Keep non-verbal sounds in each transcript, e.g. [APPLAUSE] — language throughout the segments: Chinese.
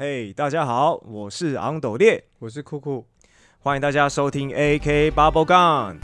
嘿大家好，我是昂斗烈，我是酷酷。欢迎大家收听 AK Bubble Gun。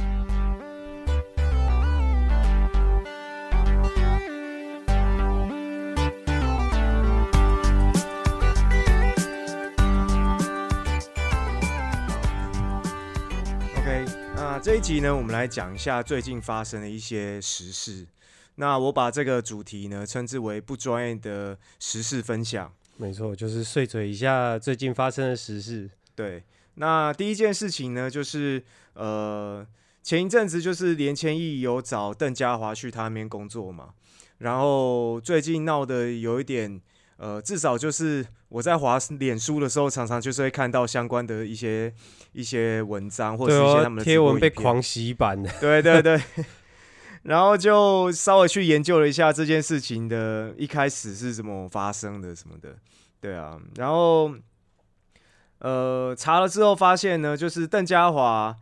OK，那这一集呢，我们来讲一下最近发生的一些时事。那我把这个主题呢，称之为不专业的时事分享。没错，就是碎嘴一下最近发生的时事。对，那第一件事情呢，就是呃，前一阵子就是连千亿有找邓家华去他那边工作嘛，然后最近闹得有一点，呃，至少就是我在滑脸书的时候，常常就是会看到相关的一些一些文章或者是一些他们的贴文被狂洗版的。对 [LAUGHS] 对对，然后就稍微去研究了一下这件事情的一开始是怎么发生的什么的，对啊，然后呃查了之后发现呢，就是邓家华，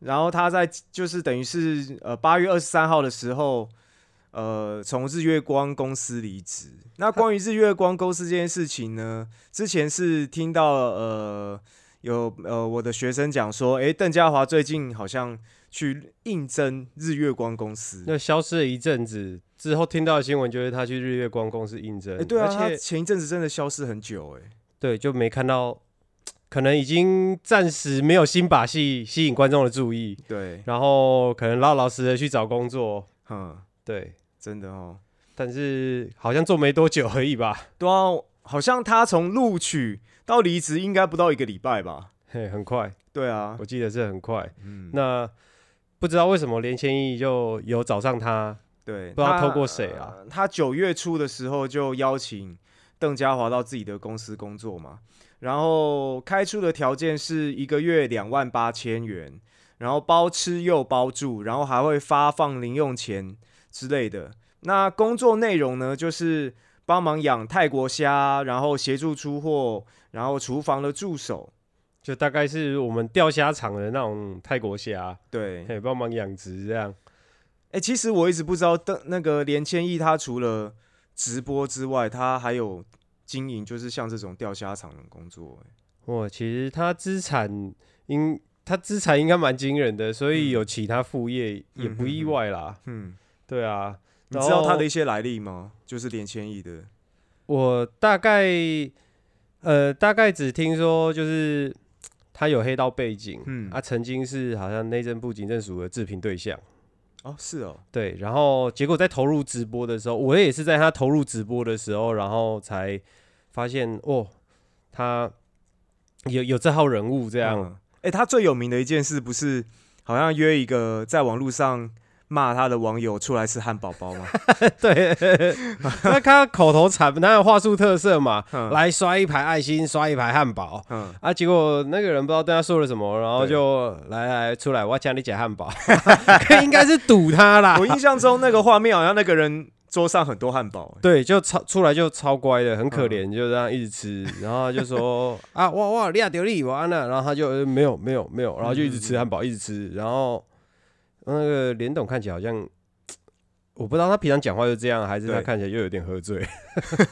然后他在就是等于是呃八月二十三号的时候。呃，从日月光公司离职。那关于日月光公司这件事情呢，之前是听到呃有呃我的学生讲说，诶，邓家华最近好像去应征日月光公司。那消失了一阵子之后，听到的新闻就是他去日月光公司应征。哎、对啊，而且他前一阵子真的消失很久、哎，对就没看到，可能已经暂时没有新把戏吸引观众的注意，对，然后可能老老实实去找工作。嗯，对，真的哦，但是好像做没多久而已吧。对啊，好像他从录取到离职应该不到一个礼拜吧？嘿，很快，对啊我，记得是很快。嗯，那不知道为什么连千亿就有找上他，对，不知道透过谁啊呃他九月初的时候就邀请邓家华到自己的公司工作嘛，然后开出的条件是一个月两万八千元，然后包吃又包住，然后还会发放零用钱之类的。那工作内容呢，就是帮忙养泰国虾，然后协助出货，然后厨房的助手，就大概是我们钓虾场的那种泰国虾，对，嘿，帮忙养殖这样。哎、其实我一直不知道邓那个连千亿他除了直播之外，他还有经营，就是像这种钓虾场的工作、欸。哇，其实他资产应他资产应该蛮惊人的，所以有其他副业也不意外啦。嗯，对啊，你知道他的一些来历吗？就是连千亿的。我大概呃大概只听说就是他有黑道背景，嗯啊，曾经是好像内政部警政署的制评对象。哦，是哦，对，然后结果在投入直播的时候，我也是在他投入直播的时候，然后才发现哦，他有有这号人物这这样。哎、他最有名的一件事不是好像约一个在网络上骂他的网友出来吃汉堡包吗？[LAUGHS] 对，[LAUGHS] 那看他口头禅，哪有话术特色嘛，嗯来刷一排爱心，刷一排汉堡。嗯，啊！结果那个人不知道对他说了什么，然后对就来来出来，我要请你捡汉堡，[LAUGHS] 应该是堵他啦。我印象中那个画面好像那个人桌上很多汉堡、欸。对，就超出来就超乖的，很可嗯怜，就这样一直吃，然后就说啊，哇哇，你亚丢你完了，然后他就、呃没有没有没有，然后就一直嗯吃汉堡，一直吃，然后那个连董看起来好像，[TSK] 我不知道他平常讲话就这样，还是他看起来又有点喝醉，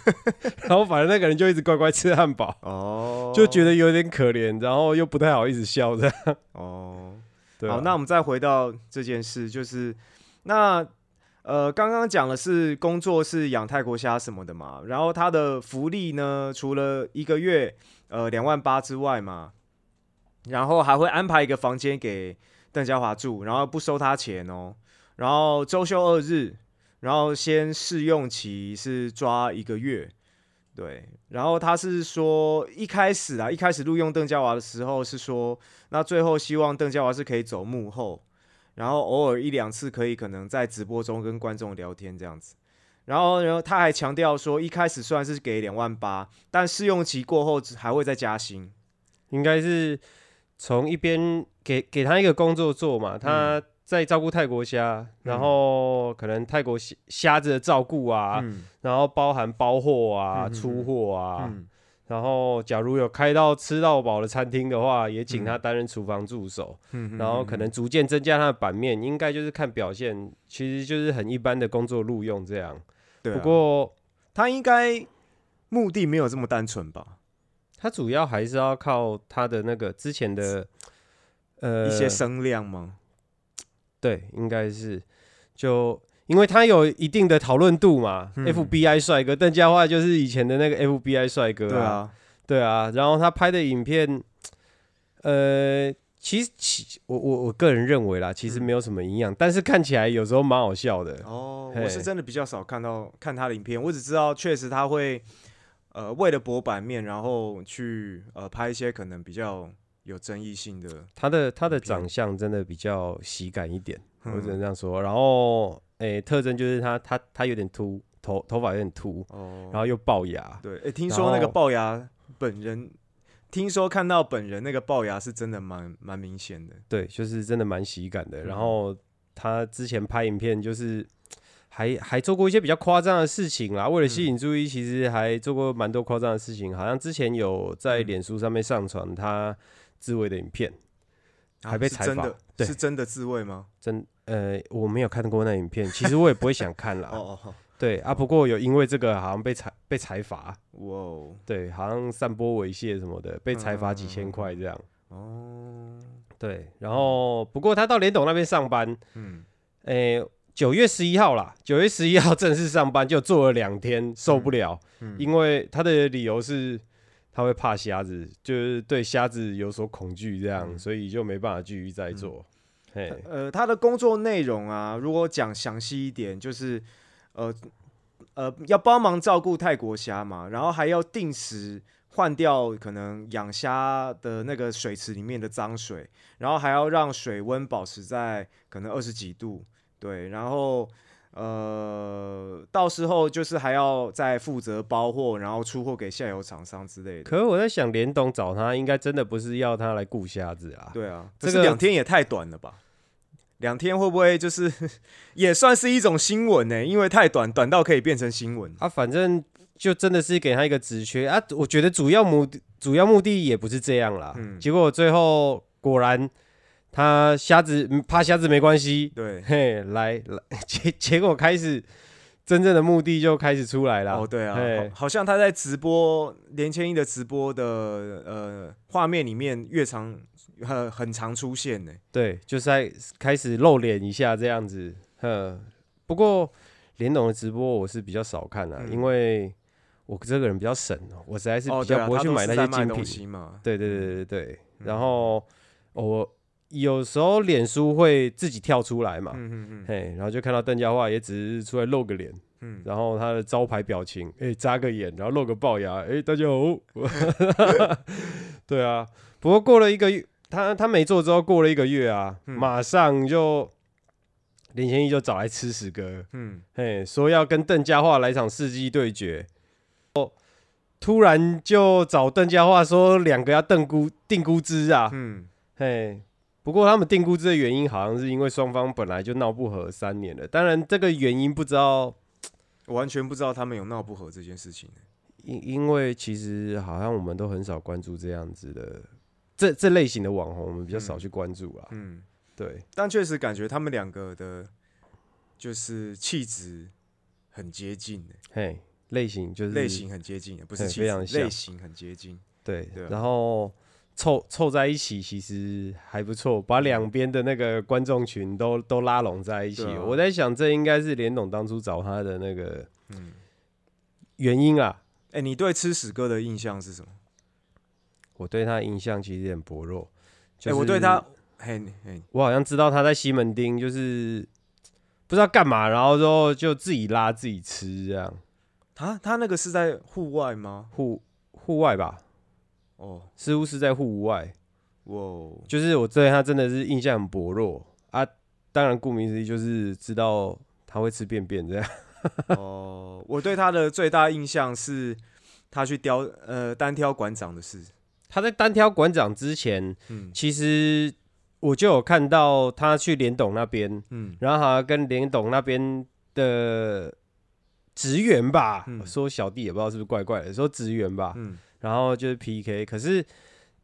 [LAUGHS] 然后反正那个人就一直乖乖吃汉堡，哦，就觉得有点可怜，然后又不太好意思笑这样，哦。[LAUGHS] 对啊、好，那我们再回到这件事，就是那呃，刚刚讲的是工作是养泰国虾什么的嘛，然后他的福利呢，除了一个月呃两万八之外嘛，然后还会安排一个房间给邓家华住，然后不收他钱哦，然后周休二日，然后先试用期是抓一个月。对，然后他是说一开始啊，一开始录用邓家华的时候是说，那最后希望邓家华是可以走幕后，然后偶尔一两次可以可能在直播中跟观众聊天这样子。然后，然后他还强调说，一开始虽然是给两万八，但试用期过后还会再加薪。应该是从一边给给他一个工作做嘛，他在照顾泰国虾，然后可能泰国虾虾子的照顾啊，嗯。然后包含包货啊、出货啊，嗯。然后假如有开到吃到饱的餐厅的话，也请嗯他担任厨房助手，嗯。然后可能逐渐增加他的版面，应该就是看表现，其实就是很一般的工作录用这样。对啊、不过他应该目的没有这么单纯吧？他主要还是要靠他的那个之前的呃一些声量吗？[TSK] 对，应该是就因为他有一定的讨论度嘛、嗯 f b i 帅哥邓家华就是以前的那个 FBI 帅哥、对，啊，对啊，然后他拍的影片，呃，其实其我我我个人认为啦，其实嗯没有什么营养，但是看起来有时候蛮好笑的。哦，我是真的比较少看到看他的影片，我只知道确实他会呃为了博版面，然后去呃拍一些可能比较有争议性的，他的他的长相真的比较喜感一点，我只能嗯这样说。然后，诶、特征就是他他他有点秃，头头发有点秃，哦，然后又龅牙。对，哎、听说那个龅牙本人，听说看到本人那个龅牙是真的蛮蛮明显的，对，就是真的蛮喜感的。嗯然后他之前拍影片就是还还做过一些比较夸张的事情啦，为了嗯吸引注意，其实还做过蛮多夸张的事情。好像之前有在嗯脸书上面上传他自慰的影片，啊还被采访是真的，对是真的自慰吗？真呃我没有看过那影片，其实我也不会想看啦。[LAUGHS] 哦哦哦，对啊，不过有因为这个好像被裁被裁罚，哇哦，对，好像散播猥亵什么的，被裁罚几千块这样。哦，对，然后不过他到联董那边上班，嗯，诶，九月十一号啦，九月十一号正式上班，就做了两天，受不了，嗯因为他的理由是他会怕瞎子，就是对瞎子有所恐惧，这样，嗯所以就没办法继续再做。嘿，呃，他的工作内容啊，如果讲详细一点，就是呃呃，要帮忙照顾泰国虾嘛，然后还要定时换掉可能养虾的那个水池里面的脏水，然后还要让水温保持在可能二十几度，对，然后呃，到时候就是还要再负责包货，然后出货给下游厂商之类的。可是我在想，联董找他应该真的不是要他来顾瞎子啊，对啊，这个这个两天也太短了吧？两天会不会就是 [LAUGHS] 也算是一种新闻呢、因为太短，短到可以变成新闻。啊，反正就真的是给他一个职缺啊。我觉得主要目的主要目的也不是这样啦。嗯结果最后果然他瞎子嗯怕瞎子没关系，对，嘿，来来 [LAUGHS] 结结果开始真正的目的就开始出来了。哦，对啊，嘿。好好像他在直播连千一的直播的呃画面里面，越常很很常出现呢、对，就是在开始露脸一下这样子。呵，不过连董的直播我是比较少看啊，嗯。因为我这个人比较省哦，我实在是比较不会去买那些精品。对对对对对，嗯。然后我有时候脸书会自己跳出来嘛，嗯嗯嗯嘿，然后就看到邓家化也只是出来露个脸，嗯，然后他的招牌表情，哎、眨个眼，然后露个龅牙，哎、大家好，[LAUGHS] 对啊。不过过了一个月，他他没做之后，过了一个月啊，嗯马上就林贤义就找来吃屎哥，嗯，嘿，说要跟邓家化来场世纪对决。哦，突然就找邓家化说两个要邓估定估值啊，嗯，嘿。不过他们定估值的原因好像是因为双方本来就闹不和三年了，当然这个原因不知道，我完全不知道他们有闹不和这件事情、因因为其实好像我们都很少关注这样子的这这类型的网红，我们比较少嗯去关注啊。嗯，对，但确实感觉他们两个的，就是气质很接近、欸，嘿，类型就是类型很接近，不是嘿气质，非常像。类型很接近。对，对啊。然后凑凑在一起其实还不错，把两边的那个观众群都都拉拢在一起。啊我在想，这应该是连董当初找他的那个嗯，原因啊。哎、你对吃屎哥的印象是什么？我对他印象其实很薄弱，哎、就是我对他，嘿嘿，我好像知道他在西门町就是不知道干嘛，然后之后就自己拉自己吃这样，他他那个是在户外吗？户户外吧，哦，似乎是在户外。哇哦，就是我对他真的是印象很薄弱啊。当然，顾名思义就是知道他会吃便便这样。哦，我对他的最大印象是他去雕呃单挑馆长的事。他在单挑馆长之前，嗯其实我就有看到他去联董那边，嗯然后好像跟联董那边的职员吧，嗯说小弟也不知道是不是怪怪的，说职员吧，嗯，然后就是 PK，可是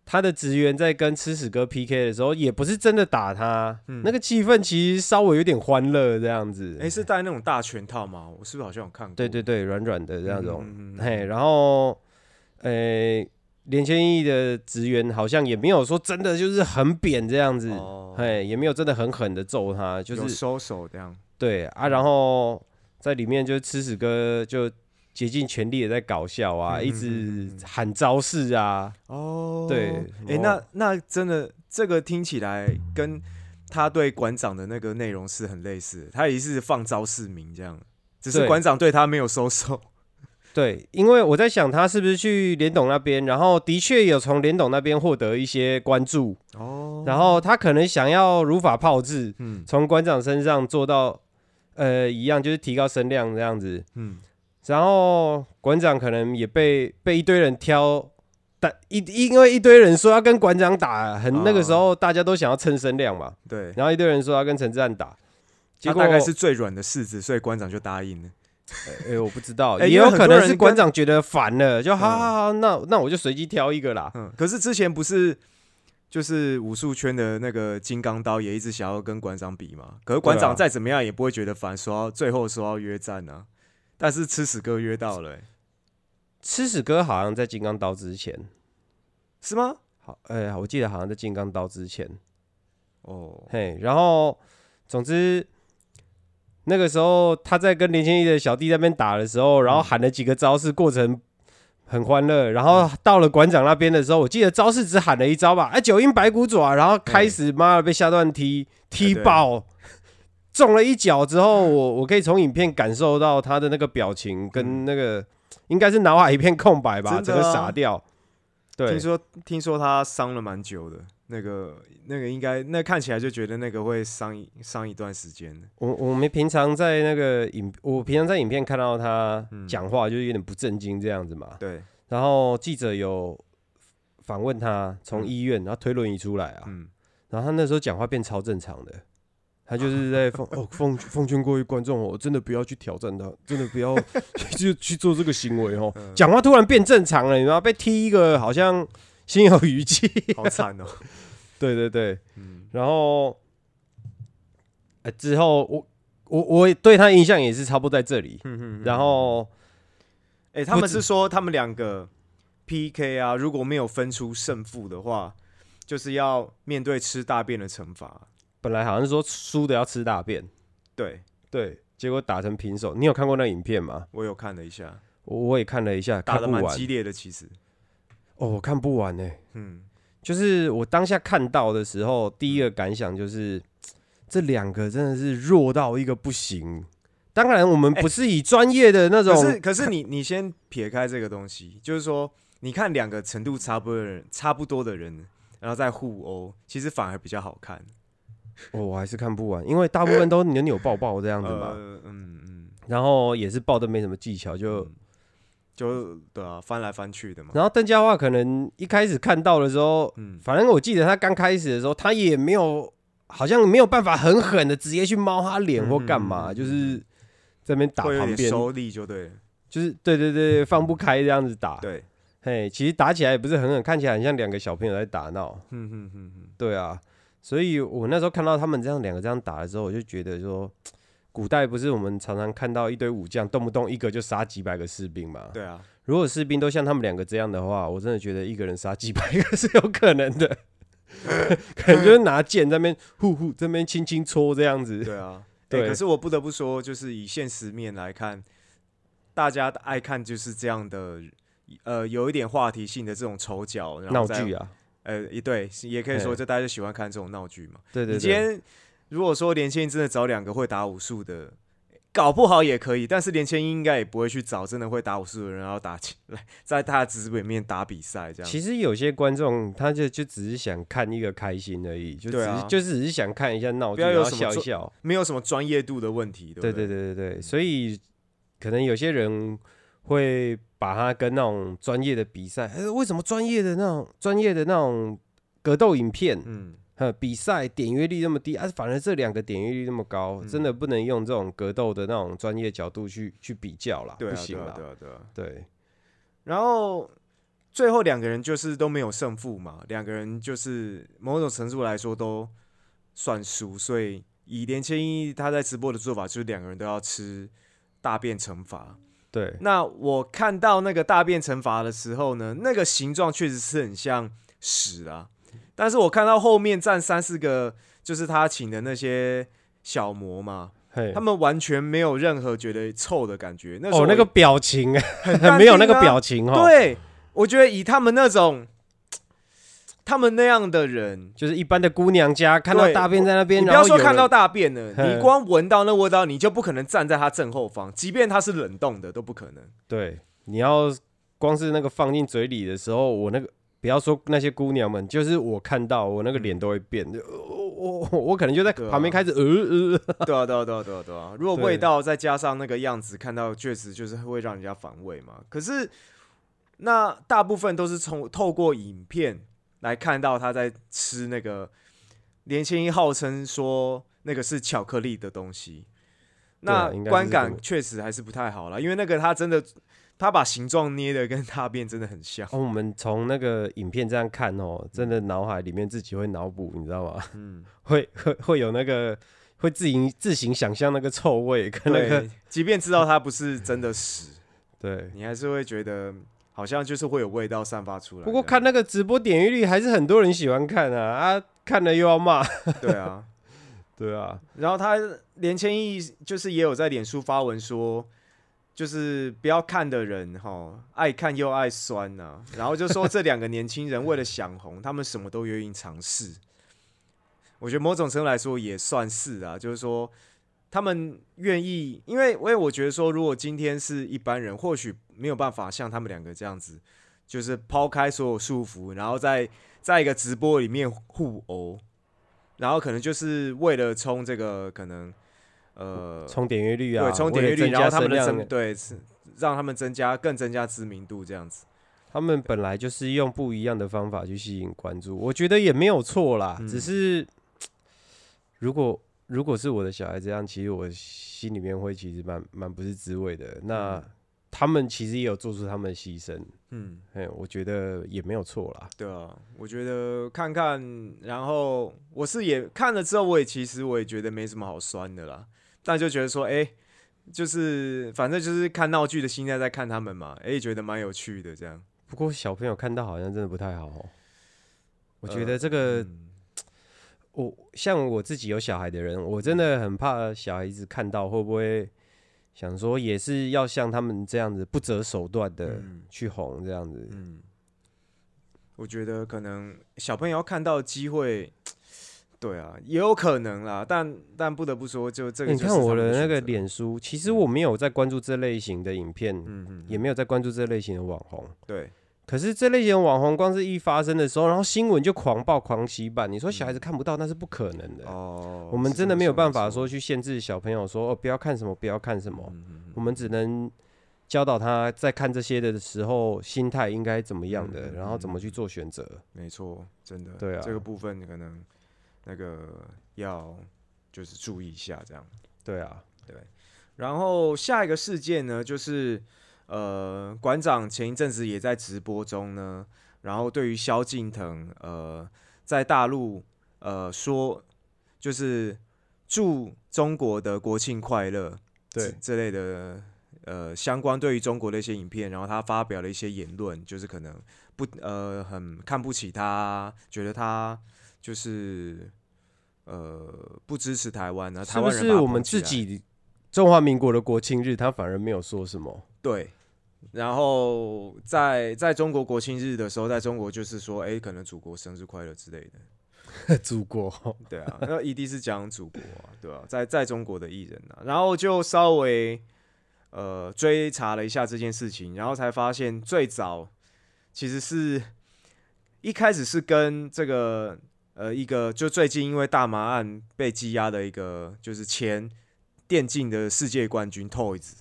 他的职员在跟吃屎哥 PK 的时候，也不是真的打他，嗯那个气氛其实稍微有点欢乐这样子。哎、是戴那种大拳套吗？我是不是好像有看过？对对对，软软的这样种，嗯嗯嗯嗯嘿，然后，诶、连千亿的职员好像也没有说真的就是很扁这样子，哦，哎，也没有真的很狠的揍他，就是收手这样。对啊，然后在里面就是吃屎哥就竭尽全力的在搞笑啊，一直喊招式啊，哦，对哎、哦那那真的这个听起来跟他对馆长的那个内容是很类似的，他也是放招式名这样，只是对。馆长对他没有收手。[LAUGHS] 对，因为我在想他是不是去联董那边，然后的确有从联董那边获得一些关注，哦。然后他可能想要如法炮制，嗯。从馆长身上做到呃一样，就是提高声量这样子。嗯，然后馆长可能也被被一堆人挑，但一因为一堆人说要跟馆长打，很、哦那个时候大家都想要蹭声量嘛，对，然后一堆人说要跟陈志汉打，结果他大概是最软的柿子，所以馆长就答应了。哎、我不知道，[LAUGHS] 哎因为也有可能人是馆长觉得烦了，就好好好，那那我就随机挑一个啦。嗯，可是之前不是就是武术圈的那个金刚刀也一直想要跟馆长比嘛？可是馆对啊长再怎么样也不会觉得烦，说要最后说要约战啊。但是吃屎哥约到了、欸吃屎哥好像在金刚刀之前，是吗？好，哎、我记得好像在金刚刀之前，哦，嘿，然后总之那个时候他在跟林千一的小弟在那边打的时候，然后喊了几个招式，过程很欢乐。然后到了馆长那边的时候，我记得招式只喊了一招吧，哎、九阴白骨爪，然后开始妈的被下段踢踢对爆。中了一脚之后，我我可以从影片感受到他的那个表情跟那个，应该是脑海一片空白吧，整个傻掉。对。听，说听说他伤了蛮久的，那个那个应该那看起来就觉得那个会伤一伤一段时间。我我们平常在那个影，我平常在影片看到他嗯。讲话，就是有点不正经这样子嘛。对，然后记者有访问他，从嗯。医院，然后推轮椅出来啊，嗯，然后他那时候讲话变超正常的，他就是在奉哦奉奉劝各位观众哦，真的不要去挑战他，真的不要就 [LAUGHS] 去做这个行为哦。嗯讲话突然变正常了，你知道被踢一个好像心有余悸。[LAUGHS] 好惨哦。对对对，嗯，然后，呃，之后我我我对他印象也是差不多在这里。然后哎、他们是说他们两个 PK 啊，如果没有分出胜负的话，就是要面对吃大便的惩罚。本来好像是说输的要吃大便，对对，结果打成平手。你有看过那影片吗？我有看了一下，我我也看了一下，打的。蛮激烈的，其实。哦，我看不完呢、嗯，就是我当下看到的时候，第一个感想就是，这两个真的是弱到一个不行。当然，我们不是以专业的那种，可是可是你你先撇开这个东西，就是说，你看两个程度差不多的人，差不多的人，然后再互殴，其实反而比较好看。哦我还是看不完，因为大部分都扭扭抱抱这样子嘛，呃，嗯嗯，然后也是抱的没什么技巧，就嗯就对啊，翻来翻去的嘛。然后邓家华可能一开始看到的时候，嗯，反正我记得他刚开始的时候，他也没有，好像没有办法很狠的直接去猫他脸或干嘛，嗯就是在那边打旁边，收力就对了。就是对对对，放不开这样子打。对，嘿，其实打起来也不是很狠，看起来很像两个小朋友在打闹。嗯嗯嗯嗯，对啊，所以我那时候看到他们这样两个这样打的时候，我就觉得说，古代不是我们常常看到一堆武将动不动一个就杀几百个士兵嘛？对啊，如果士兵都像他们两个这样的话，我真的觉得一个人杀几百个是有可能的，[LAUGHS] 可能就是拿剑在那边呼呼这边轻轻戳这样子。对啊。[LAUGHS] 对对，可是我不得不说，就是以现实面来看，大家爱看就是这样的，呃，有一点话题性的这种丑角，闹剧啊，呃，也对，也可以说，嘿就大家就喜欢看这种闹剧嘛。对对对，你今天如果说连千英真的找两个会打武术的，搞不好也可以，但是连千英应该也不会去找真的会打武术的人，然后打起 [LAUGHS] 来，在他的直播里面打比赛这样。其实有些观众他就就只是想看一个开心而已，就只是、就只是想看一下闹剧，不要有笑一笑。没有什么专业度的问题，对对不对对对对对，所以可能有些人会把它跟那种专业的比赛，呃，为什么专业的那种专业的那种格斗影片，嗯，呃，比赛点阅率那么低啊，反而这两个点阅率那么高，嗯真的不能用这种格斗的那种专业角度去去比较啦，對啊，不行啦，对啊，对啊，对啊。对然后最后两个人就是都没有胜负嘛，两个人就是某种程度来说都算输，所以以连千一他在直播的做法，就是两个人都要吃大便惩罚。对，那我看到那个大便惩罚的时候呢，那个形状确实是很像屎啊。但是我看到后面站三四个，就是他请的那些小魔嘛，他，们完全没有任何觉得臭的感觉。那时候哦，那个表情 [LAUGHS] 没有那个表情哦，，对，我觉得以他们那种，他们那样的人，就是一般的姑娘家看到大便在那边，你不要说看到大便了，你光闻到那味道，你就不可能站在他正后方，即便他是冷冻的都不可能。对，你要光是那个放进嘴里的时候，我那个不要说那些姑娘们，就是我看到我那个脸都会变，就我我我我可能就在旁边开始呃呃，对啊，对啊，对啊，对啊，对啊。如果味道再加上那个样子，看到确实就是会让人家反胃嘛。可是那大部分都是从透过影片来看到他在吃那个年轻一号称说那个是巧克力的东西，那观感确实还是不太好了，因为那个他真的他把形状捏的跟大便真的很像。哦，我们从那个影片这样看哦，真的脑海里面自己会脑补，你知道吗？嗯，[LAUGHS] 会会会有那个会自行自行想象那个臭味跟那个，即便知道它不是真的屎，[LAUGHS] 对。你还是会觉得好像就是会有味道散发出来。不过看那个直播点阅率还是很多人喜欢看啊啊，看了又要骂，[LAUGHS] 对啊，对啊，然后他连千亿就是也有在脸书发文说，就是不要看的人哈，爱看又爱酸呐、然后就说这两个年轻人为了想红，他们什么都愿意尝试。我觉得某种程度来说也算是啊，就是说他们愿意，因为因为我觉得说，如果今天是一般人，或许没有办法像他们两个这样子，就是抛开所有束缚，然后在在一个直播里面互殴，然后可能就是为了冲这个可能呃冲点阅率啊，对冲点阅率，然后他们的对是让他们增加更增加知名度这样子。他们本来就是用不一样的方法去吸引关注，我觉得也没有错啦。嗯只是 [TSK] 如果如果是我的小孩这样，其实我心里面会其实蛮蛮不是滋味的。那嗯他们其实也有做出他们的牺牲，嗯，哎，我觉得也没有错啦。对啊，我觉得看看，然后我是也看了之后，我也其实我也觉得没什么好酸的啦，但就觉得说，哎、就是反正就是看闹剧的心态在看他们嘛，哎、觉得蛮有趣的这样。不过小朋友看到好像真的不太好哦。我觉呃得这个，嗯我像我自己有小孩的人，我真的很怕小孩子看到会不会想说，也是要像他们这样子不择手段的嗯去红这样子。嗯，我觉得可能小朋友要看到机会，对啊，也有可能啦，但但不得不说，就这个你看我的那，个脸书，其实我没有在关注这类型的影片，嗯嗯，也没有在关注这类型的网红。对，可是这类型的网红，光是一发生的时候，然后新闻就狂爆狂洗版。你说小孩子看不到，那是不可能的。哦，我们真的没有办法说去限制小朋友说哦，不要看什么，不要看什么。我们只能教导他在看这些的时候，心态应该怎么样的，然后怎么去做选择。没错，真的，对啊这个部分可能那个要就是注意一下这样。对啊，对然后下一个事件呢，就是呃，馆长前一阵子也在直播中呢，然后对于萧敬腾呃在大陆呃说，就是祝中国的国庆快乐，对之之类的呃相关对于中国的一些影片，然后他发表了一些言论，就是可能不呃很看不起他，觉得他就是呃不支持台湾啊，是不台湾人把他是我们自己中华民国的国庆日，他反而没有说什么？对，然后在在中国国庆日的时候，在中国就是说，哎、可能祖国生日快乐之类的。[LAUGHS] 祖国，对啊，那一定是讲祖国啊，对啊、在在中国的艺人啊，然后就稍微呃追查了一下这件事情，然后才发现最早其实是一开始是跟这个呃一个就最近因为大麻案被羁押的一个就是前电竞的世界冠军 Toys，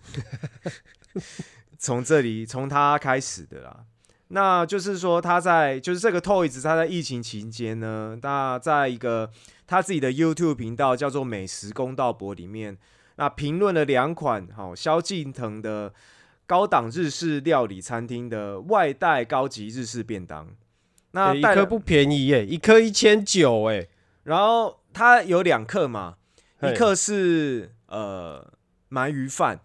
[LAUGHS] 从这里从他开始的啦。那就是说他在就是这个 Toys 他在疫情期间呢，那在一个他自己的 YouTube 频道叫做美食公道博里面，那评论了两款好萧敬腾的高档日式料理餐厅的外带高级日式便当。那欸一颗不便宜耶，一颗一千九哎，然后它有两克嘛，一克是呃鳗鱼饭，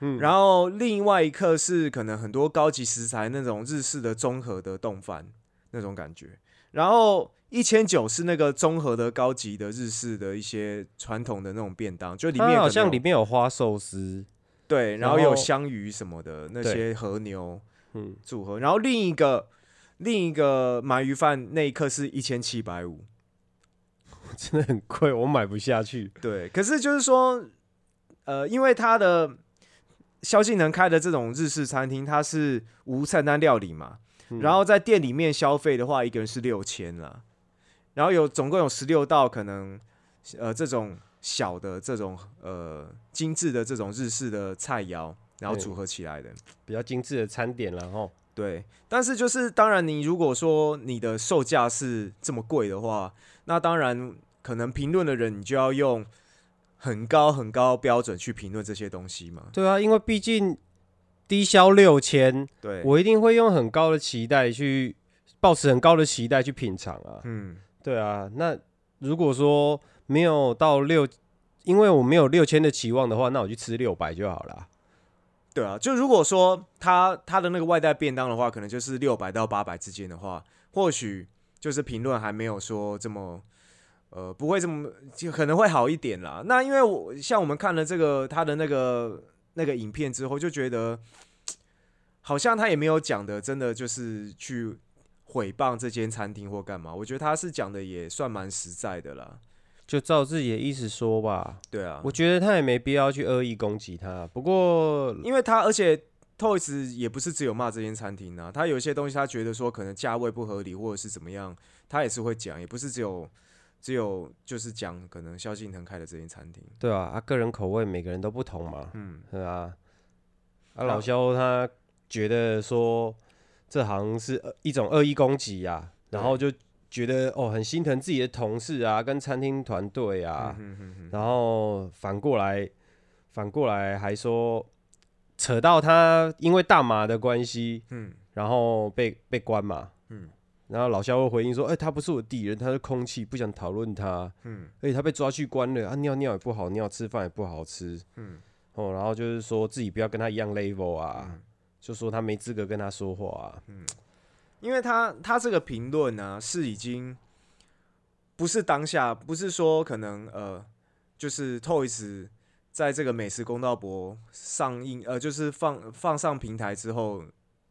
嗯。然后另外一刻是可能很多高级食材那种日式的综合的冻饭那种感觉，然后一千九是那个综合的高级的日式的一些传统的那种便当，就里面好像里面有花寿司，对，然后有香鱼什么的那些和牛嗯，组合，然后另一个另一个鳗鱼饭那一刻是一千七百五，[LAUGHS] 真的很贵，我买不下去。对，可是就是说，呃，因为他的萧敬腾开的这种日式餐厅，它是无菜单料理嘛，嗯。然后在店里面消费的话，一个人是六千啦，然后有总共有十六道可能，呃，这种小的这种呃精致的这种日式的菜肴，然后组合起来的。比较精致的餐点然后对，但是就是当然，你如果说你的售价是这么贵的话，那当然可能评论的人你就要用很高很高标准去评论这些东西嘛。对啊，因为毕竟低消六千，对，我一定会用很高的期待去，抱持很高的期待去品尝啊。嗯，对啊，那如果说没有到六，因为我没有六千的期望的话，那我去吃六百就好了。对啊，就如果说他他的那个外带便当的话，可能就是六百到八百之间的话，或许就是评论还没有说这么。呃，不会这么，就可能会好一点啦。那因为我像我们看了这个他的那个那个影片之后，就觉得好像他也没有讲的，真的就是去毁谤这间餐厅或干嘛。我觉得他是讲的也算蛮实在的啦。就照自己的意思说吧，对啊，我觉得他也没必要去恶意攻击他。不过，因为他而且 Toys 也不是只有骂这间餐厅啊，他有些东西他觉得说可能价位不合理或者是怎么样，他也是会讲，也不是只有只有就是讲可能萧敬腾开的这间餐厅。对啊，啊个人口味每个人都不同嘛，嗯，对啊。啊，老肖他觉得说这行是恶一种恶意攻击啊，然后就觉得哦很心疼自己的同事啊，跟餐厅团队啊，嗯。哼哼。然后反过来反过来还说扯到他因为大麻的关系，嗯。然后被被关嘛，嗯然后老肖会回应说，哎、他不是我敌人，他是空气，不想讨论他，嗯而且他被抓去关了啊，尿尿也不好尿，吃饭也不好吃，嗯哦，然后就是说自己不要跟他一样 level 啊，嗯就说他没资格跟他说话啊。嗯因为他他这个评论呢是已经不是当下，不是说可能呃，就是 Toys 在这个美食公道博上映呃，就是放放上平台之后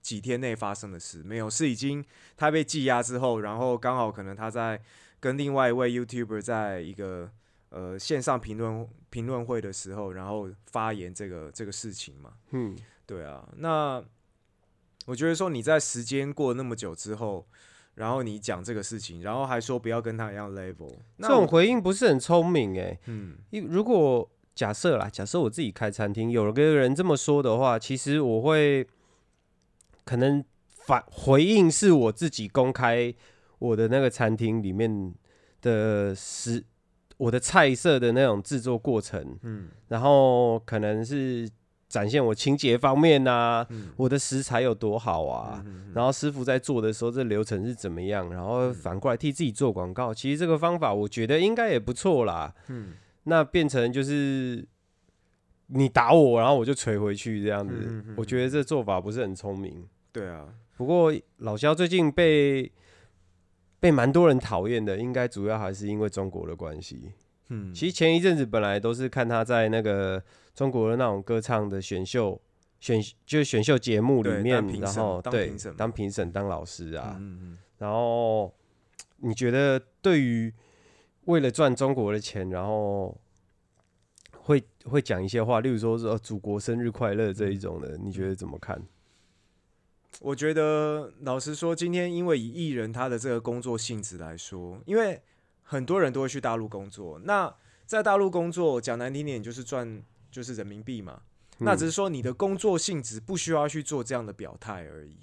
几天内发生的事，没有，是已经他被羁押之后，然后刚好可能他在跟另外一位 YouTuber 在一个呃线上评论评论会的时候，然后发言这个这个事情嘛。嗯，对啊，那我觉得说你在时间过那么久之后，然后你讲这个事情，然后还说不要跟他一样 level，那这种回应不是很聪明哎、嗯因如果假设啦，假设我自己开餐厅，有个人这么说的话，其实我会可能反回应是我自己公开我的那个餐厅里面的食，我的菜色的那种制作过程，嗯然后可能是展现我清洁方面啊，嗯我的食材有多好啊，嗯然后师傅在做的时候，这流程是怎么样？然后反过来替自己做广告，其实这个方法我觉得应该也不错啦。嗯那变成就是你打我，然后我就捶回去这样子，我觉得这做法不是很聪明。对啊，不过老肖最近被被蛮多人讨厌的，应该主要还是因为中国的关系。嗯。其实前一阵子本来都是看他在那个中国的那种歌唱的选秀选就是选秀节目里面然后对当评审当评审当老师啊，嗯嗯然后你觉得对于为了赚中国的钱，然后会会讲一些话，例如说说祖国生日快乐这一种的，你觉得怎么看？我觉得老实说，今天因为以艺人他的这个工作性质来说，因为很多人都会去大陆工作，那在大陆工作讲难听点就是赚就是人民币嘛，那只是说你的工作性质不需要去做这样的表态而已。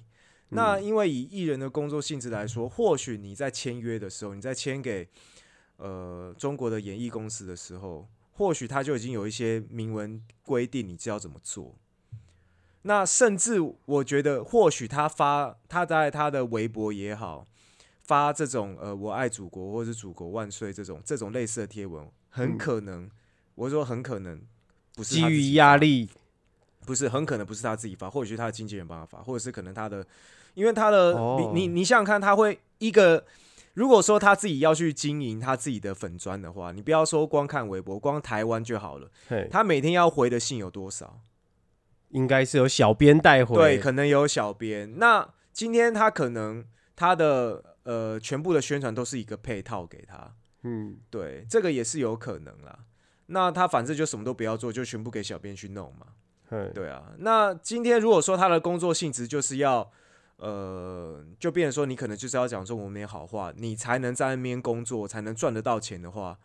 那因为以艺人的工作性质来说，或许你在签约的时候，你在签给呃中国的演艺公司的时候，或许他就已经有一些明文规定，你知道怎么做。那甚至我觉得，或许他发他在他的微博也好，发这种呃“我爱祖国”或者是“祖国万岁”这种这种类似的贴文，很嗯。可能，我说很可能不是基于压力，不是，很可能不是他自己发，或许是他的经纪人帮他发，或者是可能他的，因为他的，哦。你你你想想看，他会一个，如果说他自己要去经营他自己的粉砖的话，你不要说光看微博，光台湾就好了，他每天要回的信有多少？应该是有小编带回，对，可能有小编。那今天他可能他的呃全部的宣传都是一个配套给他，嗯，对，这个也是有可能啦。那他反正就什么都不要做，就全部给小编去弄嘛。对啊，那今天如果说他的工作性质就是要，呃，就变成说你可能就是要讲中文没好话，你才能在那边工作，才能赚得到钱的话，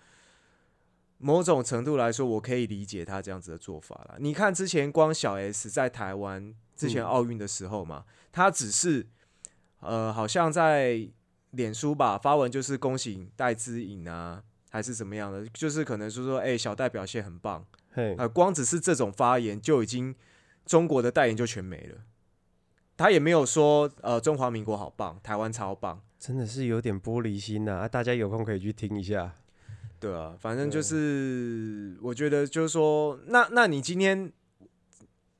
某种程度来说，我可以理解他这样子的做法了。你看之前光小 S 在台湾之前嗯奥运的时候嘛，他只是呃，好像在脸书吧发文，就是恭喜戴资颖啊，还是怎么样的，就是可能是说，哎、小戴表现很棒。嘿，呃，光只是这种发言就已经中国的代言就全没了。他也没有说呃中华民国好棒，台湾超棒，真的是有点玻璃心呐、啊，大家有空可以去听一下。对啊，反正就是我觉得就是说，那那你今天，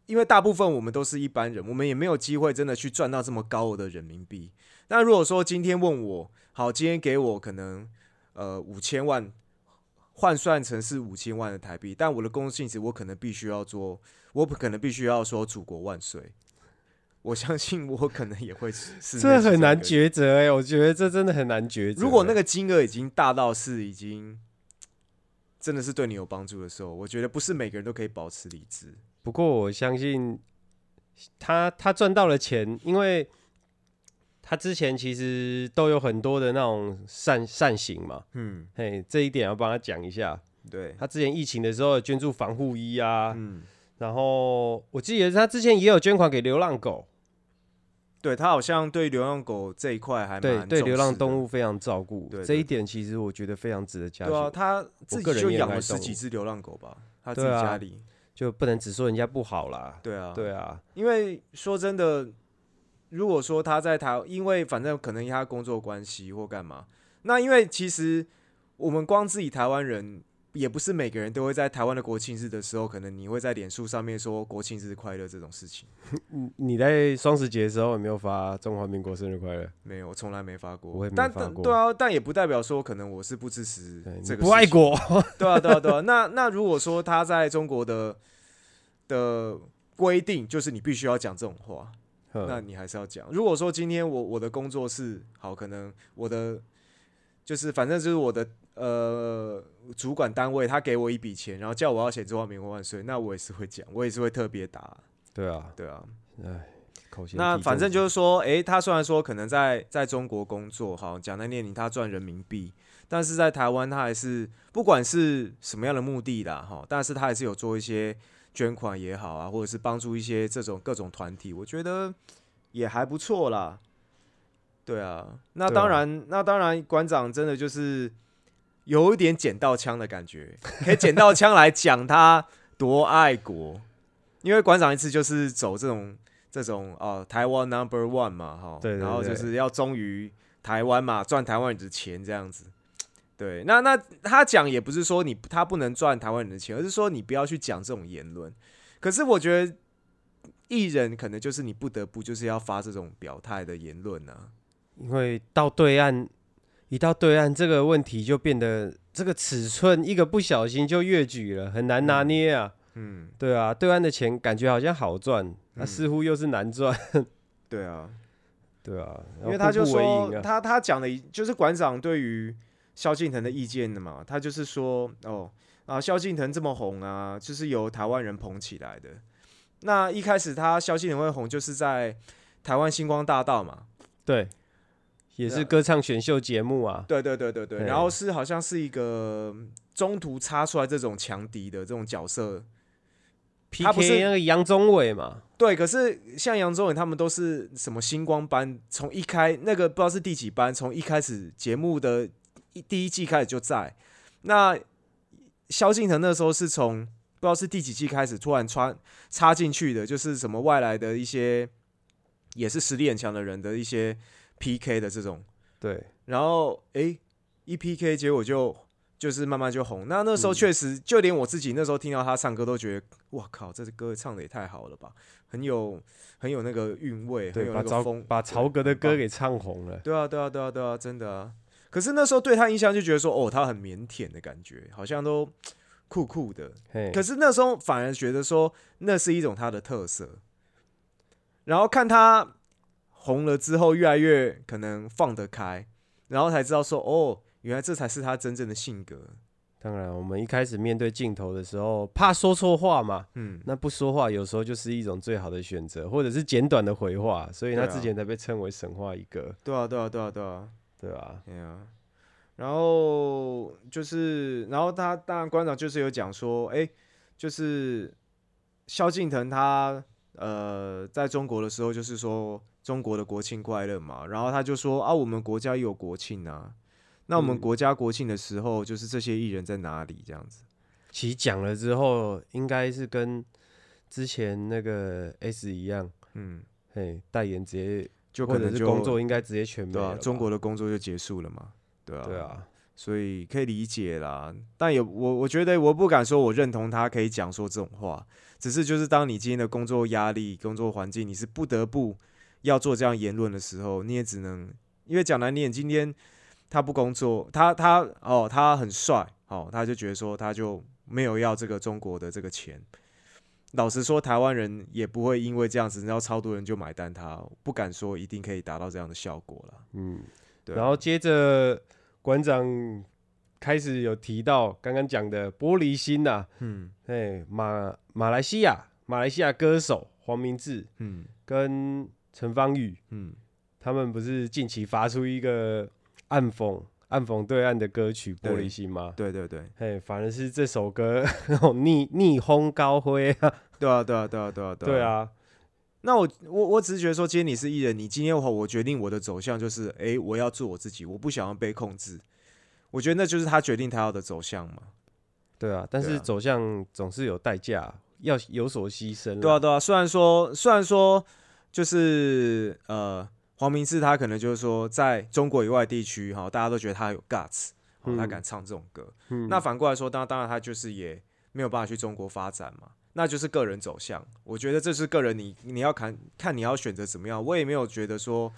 因为大部分我们都是一般人，我们也没有机会真的去赚到这么高额的人民币。那如果说今天问我，好，今天给我可能呃五千万，换算成是五千万的台币，但我的工作性质我可能必须要做，我可能必须要说祖国万岁。我相信我可能也会是，这很难。抉择哎、我觉得这真的很难抉择。如果那个金额已经大到是已经真的是对你有帮助的时候，我觉得不是每个人都可以保持理智。不过我相信他他赚到了钱，因为他之前其实都有很多的那种善善行嘛，嗯，嘿，这一点要帮他讲一下。对，他之前疫情的时候有捐助防护衣啊，嗯，然后我记得他之前也有捐款给流浪狗，对他好像对流浪狗这一块还对对，流浪动物非常照顾，这一点其实我觉得非常值得嘉对啊，他自己就养了十几只流浪狗吧，他自己家里。就不能只说人家不好啦。对啊，对啊，因为说真的，如果说他在台，因为反正可能因他工作关系或干嘛，那因为其实我们光自己台湾人，也不是每个人都会在台湾的国庆日的时候，可能你会在脸书上面说国庆日快乐这种事情。你 [LAUGHS] 你在双十节的时候有没有发中华民国生日快乐？没有，我从来没发过。我也没但发过但对啊，但也不代表说可能我是不支持，这个不爱国，[LAUGHS] 对啊，对啊，对啊。那那如果说他在中国的的规定就是你必须要讲这种话，那嗯你还是要讲。如果说今天我我的工作是好，可能我的就是反正就是我的呃主管单位，他给我一笔钱，然后叫我要写中华民国万岁，那我也是会讲，我也是会特别答，对啊，对啊。哎，那反正就是说，诶，他虽然说可能在在中国工作，哈讲的年龄，他赚人民币，但是在台湾他还是不管是什么样的目的啦，哈，但是他还是有做一些捐款也好啊，或者是帮助一些这种各种团体，我觉得也还不错啦。对啊，那当然，那当然，馆长真的就是有一点捡到枪的感觉，[LAUGHS] 可以捡到枪来讲他多爱国，因为馆长一次就是走这种这种哦，台湾 number one 嘛，哈，对对然后就是要忠于台湾嘛，赚台湾人的钱这样子。对，那那他讲也不是说你他不能赚台湾人的钱，而是说你不要去讲这种言论。可是我觉得艺人可能就是你不得不就是要发这种表态的言论啊。因为到对岸，一到对岸，这个问题就变得这个尺寸一个不小心就越矩了，很难拿捏啊。嗯，对啊，对岸的钱感觉好像好赚，那、嗯似乎又是难赚。[LAUGHS] 对啊，对啊，因为他就说啊他他讲的就是馆长对于萧敬腾的意见的嘛，他就是说哦啊萧敬腾这么红啊，就是由台湾人捧起来的。那一开始他萧敬腾会红，就是在台湾星光大道嘛，对，也是歌唱选秀节目啊。对对对对对，然后是好像是一个中途插出来这种强敌的这种角色，他不是那个杨宗纬嘛，对，可是像杨宗纬他们都是什么星光班，从一开那个不知道是第几班，从一开始节目的一第一季开始就在。那萧敬腾那时候是从不知道是第几季开始突然穿插进去的，就是什么外来的一些也是实力很强的人的一些 PK 的这种，对，然后诶一 PK 结果就就是慢慢就红。那那时候嗯确实，就连我自己那时候听到他唱歌，都觉得哇靠，这歌唱的也太好了吧，很有很有那个韵味，很，有那个风，把曹格的歌给唱红了。对啊，对啊，对啊，对啊，真的啊。可是那时候对他印象就觉得说，哦，他很腼腆的感觉，好像都 [TSK] 酷酷的。可是那时候反而觉得说，那是一种他的特色。然后看他红了之后，越来越可能放得开，然后才知道说，哦，原来这才是他真正的性格。当然，我们一开始面对镜头的时候，怕说错话嘛，嗯，那不说话有时候就是一种最好的选择，或者是简短的回话，所以他之前才被称为神话一个，对啊，对啊，对啊，对啊。对啊？对啊，然后就是，然后他当然馆长就是有讲说，哎、就是萧敬腾他呃在中国的时候，就是说中国的国庆快乐嘛，然后他就说啊，我们国家也有国庆啊，那我们嗯。国家国庆的时候，就是这些艺人在哪里这样子？其实讲了之后，应该是跟之前那个 S 一样，嗯，嘿，代言直接就可能是工作应该直接全没对啊中国的工作就结束了嘛，对啊，对啊，所以可以理解啦，但也我我觉得我不敢说我认同他可以讲说这种话，只是就是当你今天的工作压力、工作环境，你是不得不要做这样言论的时候，你也只能因为讲难听点，今天他不工作，他他哦他很帅哦，他就觉得说他就没有要这个中国的这个钱。老实说，台湾人也不会因为这样子，然后超多人就买单他，不敢说一定可以达到这样的效果了。嗯，对啊，然后接着馆长开始有提到刚刚讲的玻璃心呐、嗯。哎，马马来西亚马来西亚歌手黄明志嗯。跟陈芳宇，嗯，他们不是近期发出一个暗讽暗讽对岸的歌曲《玻璃心》吗？对对对。嘿，反而是这首歌逆逆风高飞 [LAUGHS] 啊，对啊，对啊，对啊，对啊，对。啊，那我我我只是觉得说，今天你是艺人，你今天的话我决定我的走向就是，哎，我要做我自己，我不想要被控制。我觉得那就是他决定他要的走向嘛。对啊，但是走向总是有代价，要有所牺牲啦。对啊，对啊。虽然说，虽然说，就是呃，黄明志他可能就是说，在中国以外地区哈，大家都觉得他有 guts，、哦、他嗯敢唱这种歌。嗯那反过来说，当当然他就是也没有办法去中国发展嘛，那就是个人走向。我觉得这是个人你你要看看你要选择怎么样。我也没有觉得说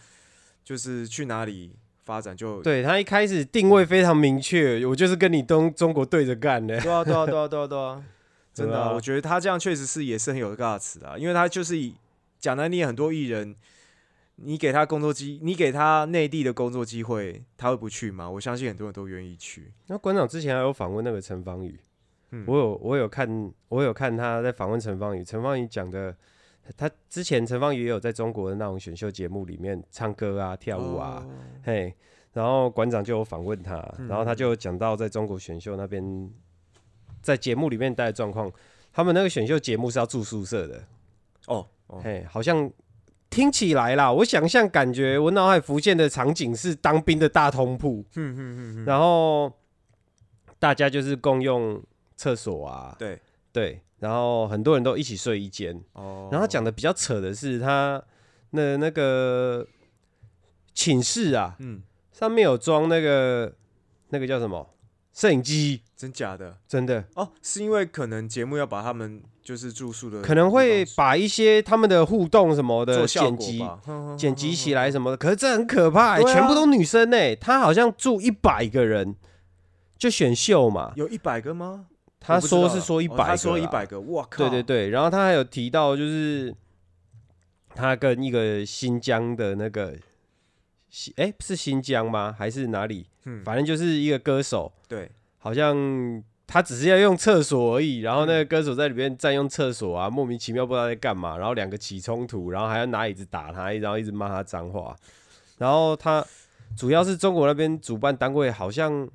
就是去哪里发展就对他一开始定位非常明确，我就是跟你东中国对着干的。对啊对啊对啊对啊 [LAUGHS] 对啊，真的我觉得他这样确实是也是很有 guts 的啊、因为他就是以讲难听点，很多艺人。你给他工作机，你给他内地的工作机会，他会不去吗？我相信很多人都愿意去。那馆长之前还有访问那个陈芳宇，嗯我有我有看我有看他在访问陈芳宇，陈芳宇讲的，他之前陈芳宇也有在中国的那种选秀节目里面唱歌啊跳舞啊，哦嘿，然后馆长就有访问他，嗯然后他就有讲到在中国选秀那边，在节目里面待的状况，他们那个选秀节目是要住宿舍的，哦哦，嘿，好像听起来啦，我想象感觉我脑海浮现的场景是当兵的大通铺，然后大家就是共用厕所啊，对。对，然后很多人都一起睡一间，哦，然后讲的比较扯的是他那那个寝室啊，嗯，上面有装那个那个叫什么摄影机，真假的？真的。哦，是因为可能节目要把他们就是住宿的可能会把一些他们的互动什么的做效果剪辑吧哼哼剪辑起来什么的，可是这很可怕、欸，对啊。全部都女生哎、他好像住一百个人，就选秀嘛，有一百个吗？他我不知道。说是说一百、哦他说一百个，哇靠，对对对，然后他还有提到，就是他跟一个新疆的那个新，哎、是新疆吗？还是哪里？嗯，反正就是一个歌手，对，好像他只是要用厕所而已，然后那嗯。个歌手在里面占用厕所啊，莫名其妙不知道在干嘛，然后两个起冲突，然后还要拿椅子打他，然后一直骂他脏话，然后他主要是中国那边主办单位好像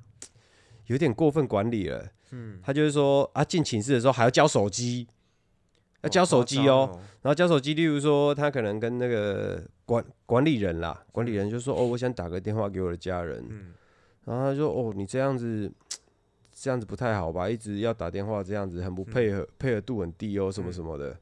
有点过分管理了。嗯，他就是说啊，进寝室的时候还要交手机，要交手机哦。，然后交手机，例如说他可能跟那个管管理人啦，管理人就说哦，我想打个电话给我的家人，嗯，然后他说哦，你这样子这样子不太好吧，一直要打电话这样子很不配合，配合度很低哦，什么什么的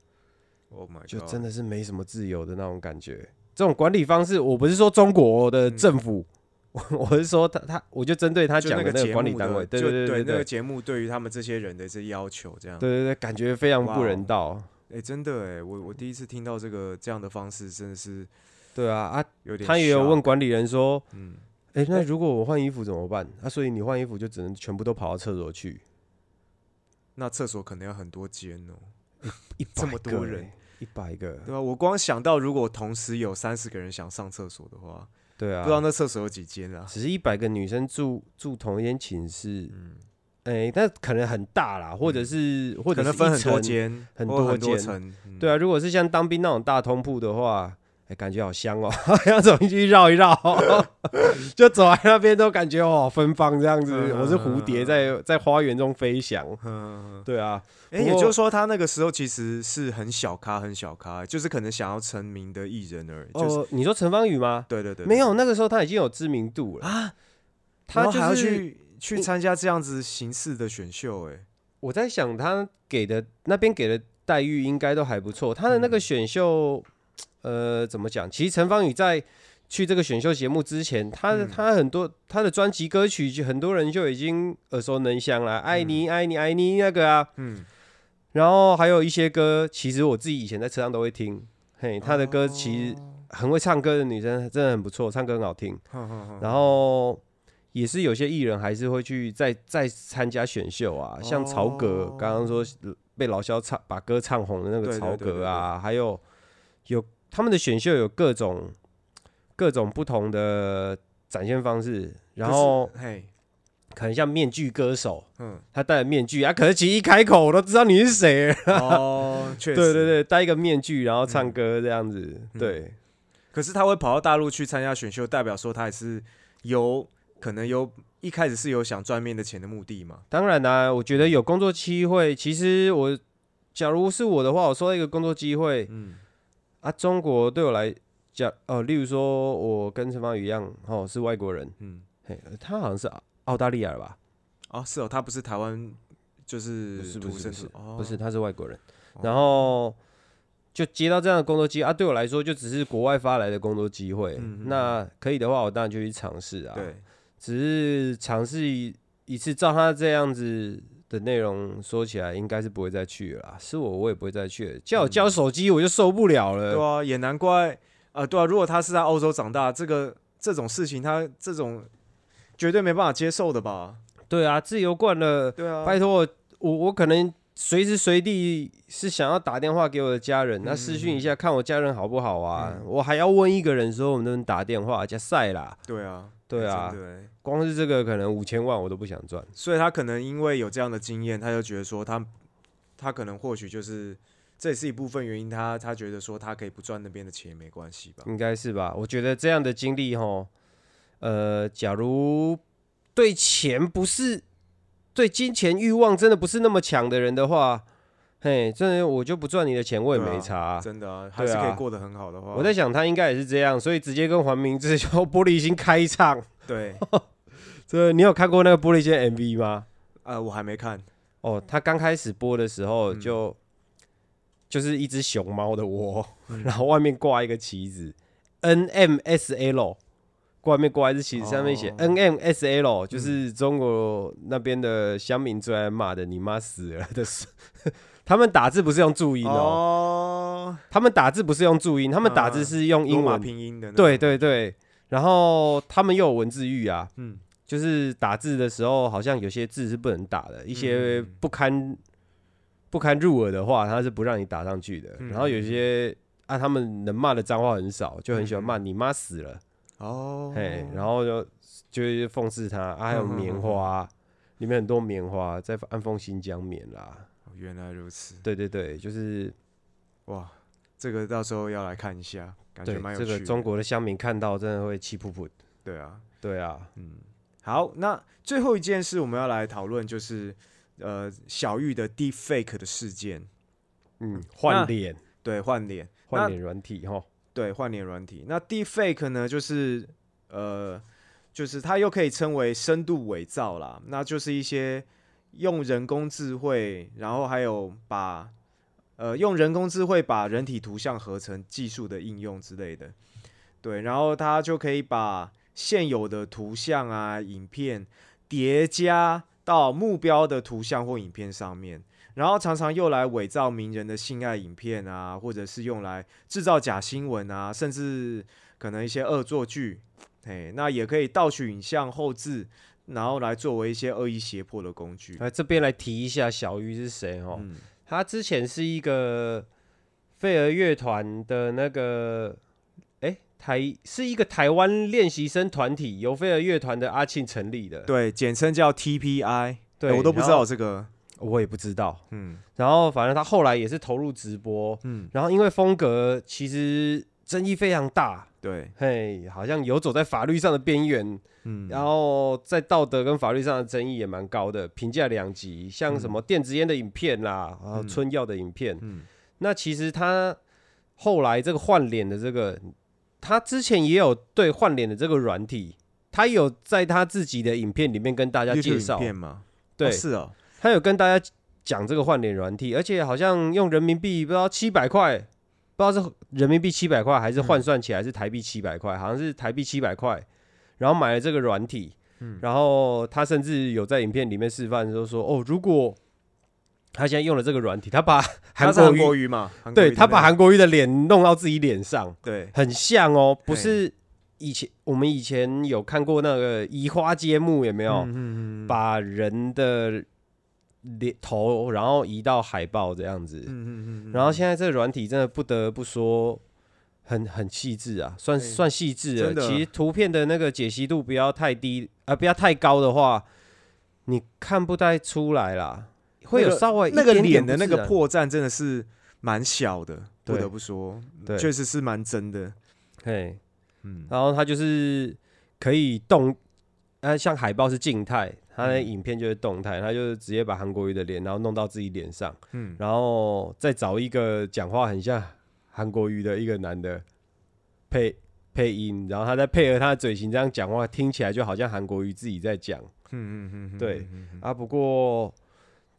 ，Oh my god，就真的是没什么自由的那种感觉。这种管理方式，我不是说中国的政府，我是说他他，我就针对他讲的那个管理单位，对就对对那个节目对于他们这些人的这要求，这样，对对对，感觉非常不人道。哎、真的哎，我我第一次听到这个这样的方式，真的是对啊啊，有点，他也有问，管理人说，嗯，哎、那如果我换衣服怎么办？啊，所以你换衣服就只能全部都跑到厕所去，那厕所可能要很多间哦，[LAUGHS] 一这么多人，一百个，对吧、我光想到如果同时有三十个人想上厕所的话，对啊，不知道那厕所有几间啊？只是一百个女生住住同一间寝室，嗯，哎、但可能很大啦，或者是、或者是可能分很多间，很多或很多间层，嗯。对啊，如果是像当兵那种大通铺的话，哎、感觉好香哦，[LAUGHS] 要走进去绕一绕，[LAUGHS] 就走在那边都感觉哦芬芳这样子。嗯我是蝴蝶在在花园中飞翔，嗯，对啊，哎、也就是说，他那个时候其实是很小咖，很小咖，就是可能想要成名的艺人而已。就是、哦，你说陈芳宇吗？对对对，没有，那个时候他已经有知名度了啊，他就是去去参加这样子形式的选秀、哎，我在想他给的那边给的待遇应该都还不错。他的那个嗯选秀，呃，怎么讲？其实陈芳宇在去这个选秀节目之前，他的、嗯他很多他的专辑歌曲，就很多人就已经耳熟能详了，爱你爱你爱你那个啊。嗯，然后还有一些歌，其实我自己以前在车上都会听。嘿，他的歌其实哦很会唱歌的女生，真的很不错，唱歌很好听。然后也是有些艺人还是会去再再参加选秀啊，像曹格哦刚刚说呃被老肖唱把歌唱红的那个曹格啊，还有有他们的选秀有各种各种不同的展现方式，然后可能像面具歌手，嗯，他戴了面具啊，可是其实一开口我都知道你是谁，哦，[LAUGHS] 确实，对对。对，戴一个面具然后唱嗯歌这样子，嗯对。可是他会跑到大陆去参加选秀，代表说他也是有可能有一开始是有想赚面的钱的目的嘛？当然啦、我觉得有工作机会，其实我假如是我的话，我收到一个工作机会嗯啊，中国对我来讲，哦，例如说我跟陈芳宇一样，哦，是外国人，嗯，嘿，他好像是澳澳大利亚吧？哦，是哦，他不是台湾，就是不是不是不是哦。不是，他是外国人，哦。然后就接到这样的工作机会啊，对我来说就只是国外发来的工作机会，嗯嗯。那可以的话，我当然就去尝试啊，，对，只是尝试一一次，照他这样子。的内容说起来应该是不会再去了啦，是我我也不会再去了。叫我交手机我就受不了了。对啊，也难怪啊、对啊，如果他是在欧洲长大，这个这种事情他这种绝对没办法接受的吧？对啊，自由惯了，对啊，拜托我，我我可能随时随地是想要打电话给我的家人，那私讯一下看我家人好不好啊？嗯我还要问一个人说我们能不能打电话加赛啦。对啊，对啊真的欸光是这个可能五千万我都不想赚。所以他可能因为有这样的经验，他就觉得说他他可能或许就是这也是一部分原因他，他觉得说他可以不赚那边的钱也没关系吧？应该是吧？我觉得这样的经历哈，呃，假如对钱不是对金钱欲望真的不是那么强的人的话，嘿，真的我就不赚你的钱，我也没差啊、真的啊，还是可以过得很好的话，我在想他应该也是这样，所以直接跟黄明志就玻璃心开唱。对，[LAUGHS] 这你有看过那个玻璃心 MV 吗？呃，我还没看，哦，他刚开始播的时候嗯。就、就是一只熊猫的窝，嗯。然后外面挂一个旗子 NMSL，外面挂一只旗子，上面写哦。NMSL，就是中国那边的乡民最爱骂的“你妈死了”的事。[LAUGHS] 他们打字不是用注音哦，哦，他们打字不是用注音，他们打字啊是用英文。拼音的，对，对对，然后他们又有文字狱啊，嗯，就是打字的时候，好像有些字是不能打的，一些嗯。不堪不堪入耳的话，他是不让你打上去的。嗯。然后有些啊，他们能骂的脏话很少，就很喜欢骂嗯你妈死了，哦，嘿，然后就就会讽刺他啊，还有棉花，里面很多棉花在安丰新疆棉啦，哦原来如此，对对对，就是哇，这个到时候要来看一下，感觉对蛮有趣的。这个中国的乡民看到真的会气噗噗，对啊，对啊，嗯，好，那最后一件事我们要来讨论就是呃小玉的 deep fake 的事件，嗯，换脸对，换脸，换脸软体哈，对，换脸软体。那 deep fake 呢，就是呃，就是它又可以称为深度伪造啦，那就是一些用人工智慧，然后还有把呃用人工智慧把人体图像合成技术的应用之类的。对，然后它就可以把现有的图像啊、影片叠加到目标的图像或影片上面，然后常常又来伪造名人的性爱影片啊，或者是用来制造假新闻啊，甚至可能一些恶作剧，哎，那也可以盗取影像后置，然后来作为一些恶意胁迫的工具。来这边来提一下小鱼是谁哦？嗯，他之前是一个费儿乐团的那个，哎、台是一个台湾练习生团体，由费儿乐团的阿庆成立的。对，简称叫 TPI，对哎我都不知道这个。我也不知道。嗯。然后反正他后来也是投入直播，嗯，然后因为风格其实争议非常大，对，嘿，好像游走在法律上的边缘，嗯，然后在道德跟法律上的争议也蛮高的，评价两极，像什么电子烟的影片啦，然后嗯春药的影片，嗯。那其实他后来这个换脸的这个，他之前也有对换脸的这个软体，他有在他自己的影片里面跟大家介绍。对。哦，是哦，他有跟大家讲这个换脸软体，而且好像用人民币不知道七百块，不知道是人民币七百块还是换算起来是台币七百块，好像是台币七百块，然后买了这个软体，嗯。然后他甚至有在影片里面示范说说哦，如果他现在用了这个软体，他把 [LAUGHS] 韩国瑜，嘛，对他把韩国瑜的脸弄到自己脸上，对，很像哦，不是以前我们以前有看过那个移花接木有没有？嗯嗯嗯，把人的脸头然后移到海报这样子，嗯嗯然后现在这个软体真的不得不说很很细致啊，算对。算细致了。其实图片的那个解析度不要太低啊、不要太高的话，你看不太出来啦，会有稍微那个脸的那个破绽真的是蛮小的，不得不说，对确实是蛮真的，嘿，嗯然后它就是可以动，呃，像海报是静态，它的嗯影片就是动态，它就是直接把韩国瑜的脸，然后弄到自己脸上。嗯，然后再找一个讲话很像韩国瑜的一个男的配配音，然后他再配合他的嘴型这样讲话，听起来就好像韩国瑜自己在讲嗯嗯嗯嗯，对啊。不过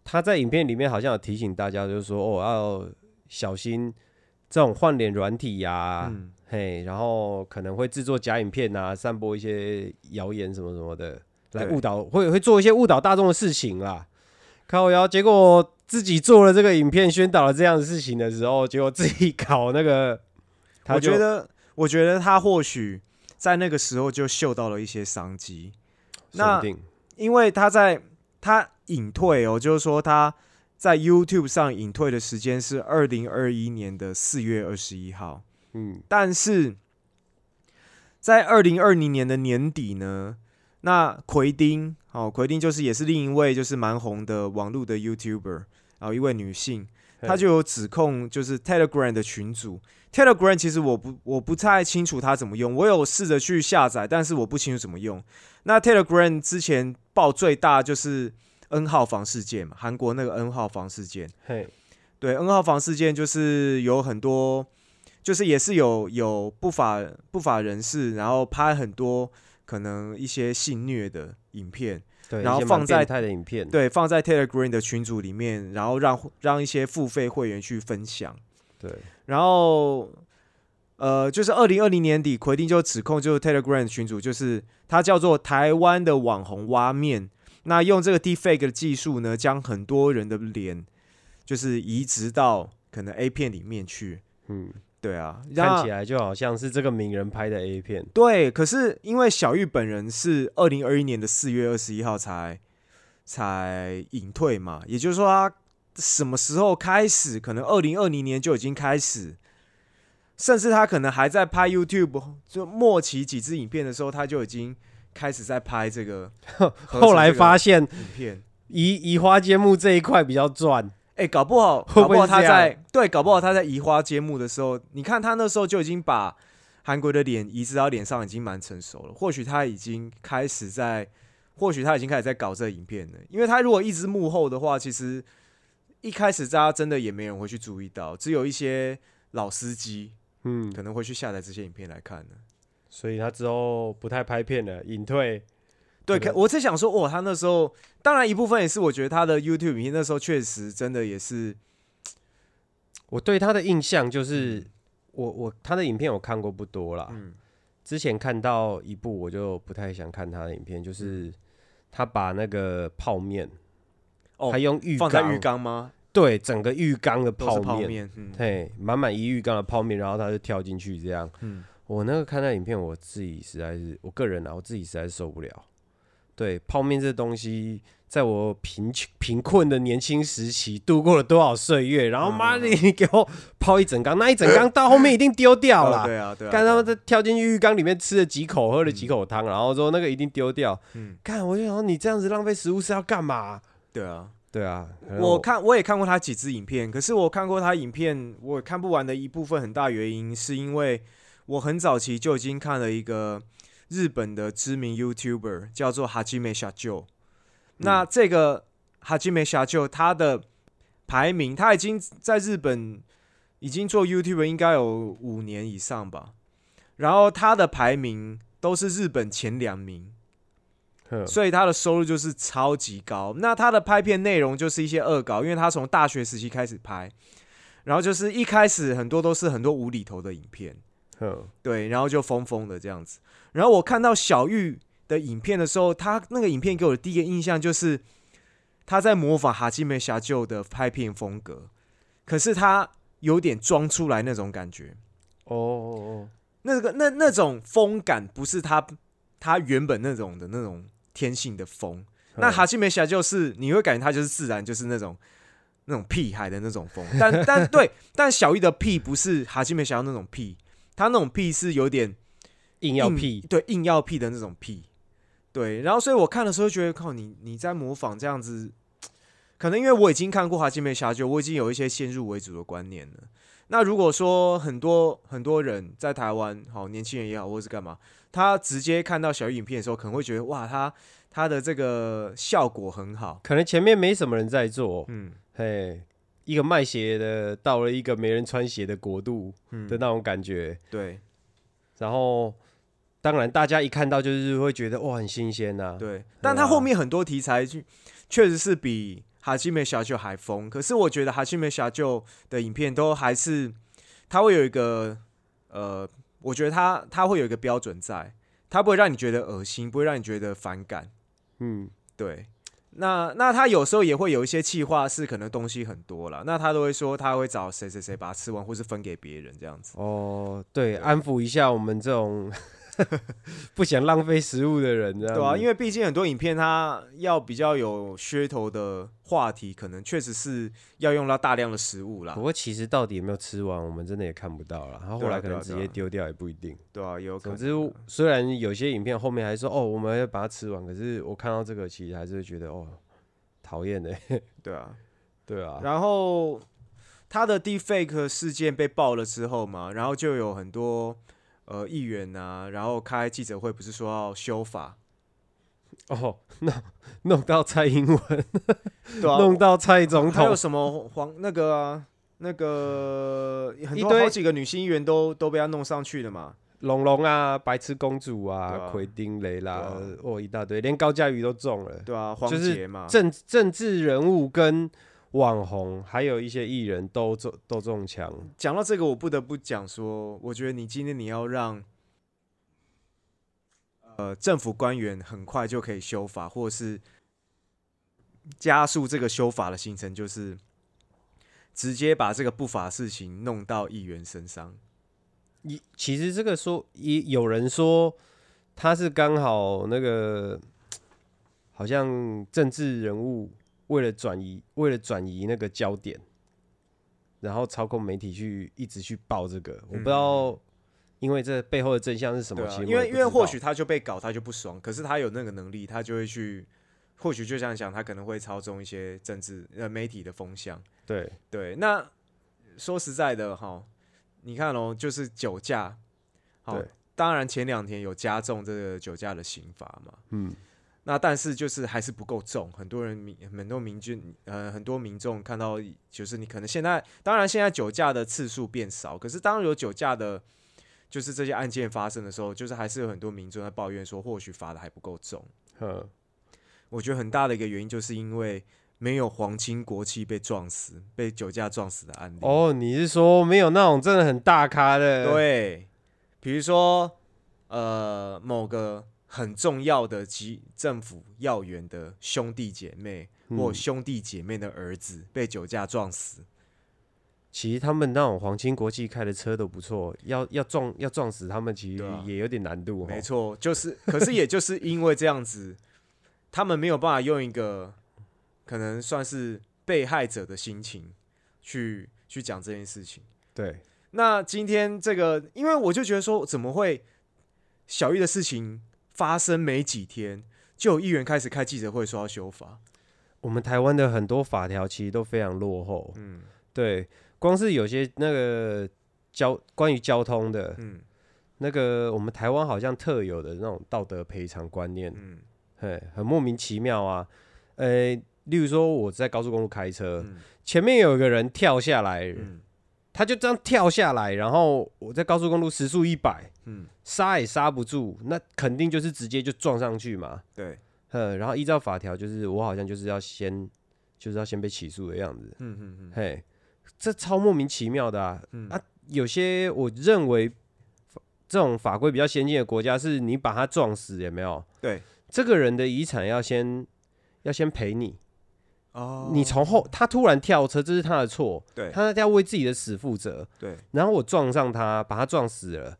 他在影片里面好像有提醒大家，就是说哦要小心这种换脸软体呀、嗯。嘿，然后可能会制作假影片啊，散播一些谣言什么什么的，来误导，会会做一些误导大众的事情啦。靠腰，结果自己做了这个影片，宣导了这样的事情的时候，结果自己搞那个，他我觉得，我觉得他或许在那个时候就嗅到了一些商机，那因为他在他隐退哦，就是说他在 YouTube 上隐退的时间是二零二一年的四月二十一号，嗯，但是在二零二零年的年底呢，那奎丁哦，奎丁就是也是另一位就是蛮红的网络的 YouTuber，然后一位女性，嘿她就有指控就是 Telegram 的群组。Telegram 其实我不我不太清楚它怎么用，我有试着去下载，但是我不清楚怎么用。那 Telegram 之前爆最大就是 N 号房事件嘛，韩国那个 N 号房事件。嘿，对，N 号房事件就是有很多，就是也是有有不法不法人士，然后拍很多可能一些性虐的影片，对，然后放在变态的影片，对，放在 Telegram 的群组里面，然后让让一些付费会员去分享。对，然后，呃，就是二零二零年底，奎丁就指控就是 Telegram 的群主，就是他叫做台湾的网红挖面，那用这个 Deepfake 的技术呢，将很多人的脸就是移植到可能 A 片里面去。嗯，对啊，看起来来就好像是这个名人拍的 A 片，对，可是因为小玉本人是二零二一年的四月二十一号才才隐退嘛，也就是说他什么时候开始？可能二零二零年就已经开始，甚至他可能还在拍 YouTube，就末期几支影片的时候，他就已经开始在拍这个 [LAUGHS] 后来发现影片。移移花接木这一块比较赚，哎、搞不好，[LAUGHS] 会搞不好他在对，搞不好他在移花接木的时候，你看他那时候就已经把韩国的脸移植到脸上，已经蛮成熟了。或许他已经开始在，或许他已经开始在搞这个影片了。因为他如果一直幕后的话，其实一开始大家真的也没人会去注意到，只有一些老司机嗯，可能会去下载这些影片来看呢。所以他之后不太拍片了，隐退，对，可我在想说，哦，他那时候当然一部分也是我觉得他的 YouTube 影片那时候确实真的也是，[TSK] 我对他的印象就是，嗯。我我他的影片我看过不多啦，嗯。之前看到一部，我就不太想看他的影片，就是他把那个泡面，哦他用浴放在缸，浴缸吗？对，整个浴缸的泡面，是泡面，嗯。嘿，满满一浴缸的泡面，然后他就跳进去这样。嗯，我那个看那影片，我自己实在是，我个人啊，我自己实在是受不了。对，泡面这东西，在我贫穷贫困的年轻时期度过了多少岁月，然后妈的，嗯你 [LAUGHS] 给我泡一整缸，那一整缸到后面一定丢掉哦啦。对啊，对啊，看他们在跳进去浴缸里面吃了几口，喝了几口汤，然后说那个一定丢掉。嗯，看，我就想说你这样子浪费食物是要干嘛？对啊，对啊，可能我看我也看过他几支影片，可是我看过他影片，我看不完的一部分很大原因是因为我很早期就已经看了一个日本的知名 YouTuber 叫做哈基梅小舅。那这个哈基梅小舅他的排名，他已经在日本已经做 YouTuber 应该有五年以上吧，然后他的排名都是日本前两名。所以他的收入就是超级高。那他的拍片内容就是一些恶搞，因为他从大学时期开始拍，然后就是一开始很多都是很多无厘头的影片，哼对，然后就疯疯的这样子。然后我看到小玉的影片的时候，他那个影片给我的第一个印象就是他在模仿哈基梅侠舅的拍片风格，可是他有点装出来那种感觉。哦哦哦，那个那那种风感不是他他原本那种的那种天性的风。那哈基梅侠就是你会感觉他就是自然就是那种那种屁孩的那种风，但但对，但小玉的屁不是哈基梅侠那种屁，他那种屁是有点硬硬要屁，对硬要屁的那种屁，对。然后所以我看的时候觉得靠你你在模仿这样子，可能因为我已经看过哈基梅侠就我已经有一些先入为主的观念了。那如果说很多很多人在台湾，好年轻人也好，或是干嘛，他直接看到小玉影片的时候，可能会觉得哇，他他的这个效果很好，可能前面没什么人在做，嗯。嘿，一个卖鞋的到了一个没人穿鞋的国度嗯。的，那种感觉，对。然后当然大家一看到就是会觉得哇很新鲜呐、对，但他啊后面很多题材确确实是比哈基梅小舅还疯，可是我觉得哈基梅小舅的影片都还是他会有一个呃，我觉得他他会有一个标准在，他不会让你觉得恶心，不会让你觉得反感。嗯，对，那那他有时候也会有一些气话是可能东西很多了，那他都会说他会找谁谁谁把它吃完，或是分给别人这样子。哦，对，安抚一下我们这种 [LAUGHS] 不想浪费食物的人，这样对啊，因为为毕竟很多影片它要比较有噱头的话题，可能确实是要用到大量的食物啦不。过其实到底有没有吃完，我们真的也看不到了。然后来可能直接丢掉也不一定。对啊，有可总。之，虽然有些影片后面还说哦，我们要把它吃完，可是我看到这个，其实还是觉得哦，讨厌的。[LAUGHS] 对啊，对啊，然后他的 deepfake 事件被爆了之后嘛，然后就有很多呃议员啊，然后开记者会，不是说要修法，哦，弄弄到蔡英文，[LAUGHS] 对啊，弄到蔡总统，还有什么黄那个啊，那个很一堆多好几个女性议员都都被他弄上去了嘛。龙龙啊，白痴公主对啊，啊奎丁雷啦啊，哦，一大堆，连高嘉瑜都中了。对啊，黄就是杰嘛，政政治人物跟网红，还有一些艺人都中都中枪。讲到这个，我不得不讲说，我觉得你今天你要让呃政府官员很快就可以修法，或者是加速这个修法的形成，就是直接把这个不法事情弄到议员身上。一其实这个说，一有人说他是刚好那个，[TSK] 好像政治人物为了转移，为了转移那个焦点，然后操控媒体去一直去报这个，我不知道，因为这背后的真相是什么？啊，其实因为因为或许他就被搞，他就不爽，可是他有那个能力，他就会去，或许就这样想，他可能会操纵一些政治呃媒体的风向。对。对，那说实在的哈，你看哦，就是酒驾，好对，当然前两天有加重这个酒驾的刑罚嘛，嗯那但是就是还是不够重，很多人民很多民军呃很多民众看到就是你可能现在当然现在酒驾的次数变少，可是当有酒驾的。就是这些案件发生的时候，就是还是有很多民众在抱怨说，或许罚的还不够重。嗯，我觉得很大的一个原因，就是因为没有皇亲国戚被撞死、被酒驾撞死的案例。哦，你是说没有那种真的很大咖的？，对，比如说呃某个很重要的及政府要员的兄弟姐妹或嗯兄弟姐妹的儿子被酒驾撞死。其实他们那种皇亲国戚开的车都不错，要要撞要撞死他们，其实也有点难度。没，错，就是，可是也就是因为这样子，他们没有办法用一个可能算是被害者的心情去去讲这件事情。对，那今天这个，因为我就觉得说，怎么会小玉的事情发生没几天，就有议员开始开记者会说要修法？我们台湾的很多法条其实都非常落后。嗯对，光是有些那个交关于交通的嗯那个，我们台湾好像特有的那种道德赔偿观念，嗯嘿，很莫名其妙啊。呃，例如说我在高速公路开车，嗯前面有一个人跳下来，嗯他就这样跳下来，然后我在高速公路时速一百，嗯，刹也刹不住，那肯定就是直接就撞上去嘛。对，嗯，然后依照法条，就是我好像就是要先就是要先被起诉的样子。嗯嗯嗯嘿，这超莫名其妙的啊！嗯啊，有些我认为这种法规比较先进的国家，是你把他撞死，有没有？对，这个人的遗产要先要先赔你。哦你从后他突然跳车，这是他的错，对他要为自己的死负责。对，然后我撞上他，把他撞死了，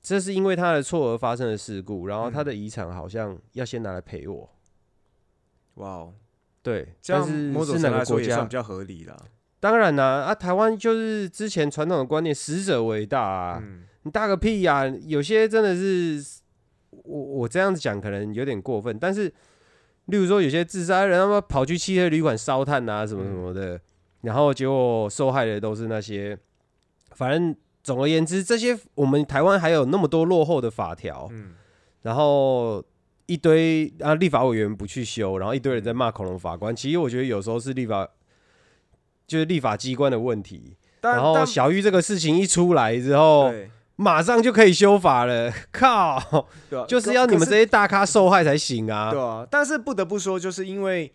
这是因为他的错而发生的事故，然后他的遗产好像要先拿来赔我。哇哦，对，这样但是某种是程度来说哪个国家也算比？较合理啦。当然啦、啊，台湾就是之前传统的观念，死者为大啊，嗯你大个屁呀、有些真的是，我我这样子讲可能有点过分，但是，例如说有些自杀人，他们跑去汽车旅馆烧炭啊，什么什么的，然后结果受害的都是那些，反正总而言之，这些我们台湾还有那么多落后的法条，嗯然后一堆啊立法委员不去修，然后一堆人在骂恐龙法官。其实我觉得有时候是立法，就是立法机关的问题。然后小玉这个事情一出来之后，对马上就可以修法了。[LAUGHS] 靠，对啊，就是要你们这些大咖受害才行啊！对啊，但是不得不说，就是因为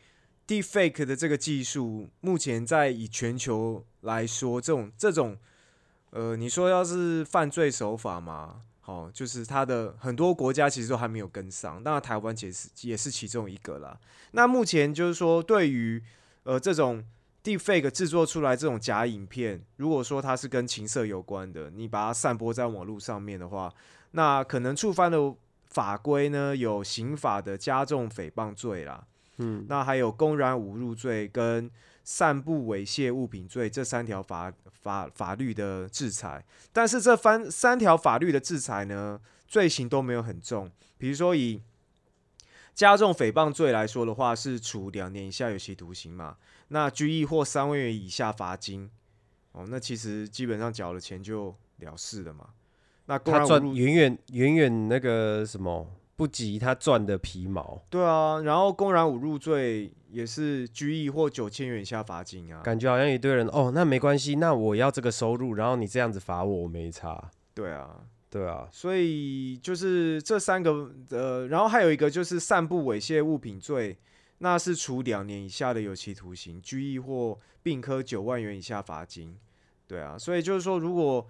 Deepfake 的这个技术，目前在以全球来说，这种这种，呃，你说要是犯罪手法嘛，好、就是它的很多国家其实都还没有跟上，当然台湾也是也是其中一个啦。那目前就是说，对于呃这种 Deepfake 制作出来这种假影片，如果说它是跟情色有关的，你把它散播在网络上面的话，那可能触犯的法规呢有刑法的加重诽谤罪啦，嗯，那还有公然侮辱罪跟散布猥亵物品罪这三条法法法律的制裁，但是这三三条法律的制裁呢，罪行都没有很重，比如说以加重诽谤罪来说的话，是处两年以下有期徒刑嘛，那拘役或三万元以下罚金，哦，那其实基本上缴了钱就了事了嘛。那公他赚远远远远那个什么不及他赚的皮毛，对啊，然后公然侮辱罪也是拘役或九千元以下罚金啊。感觉好像一堆人哦，那没关系，那我要这个收入，然后你这样子罚我，我没差。对啊，对啊，所以就是这三个呃，然后还有一个就是散布猥亵物品罪，那是处两年以下的有期徒刑、拘役或并科九万元以下罚金。对啊，所以就是说，如果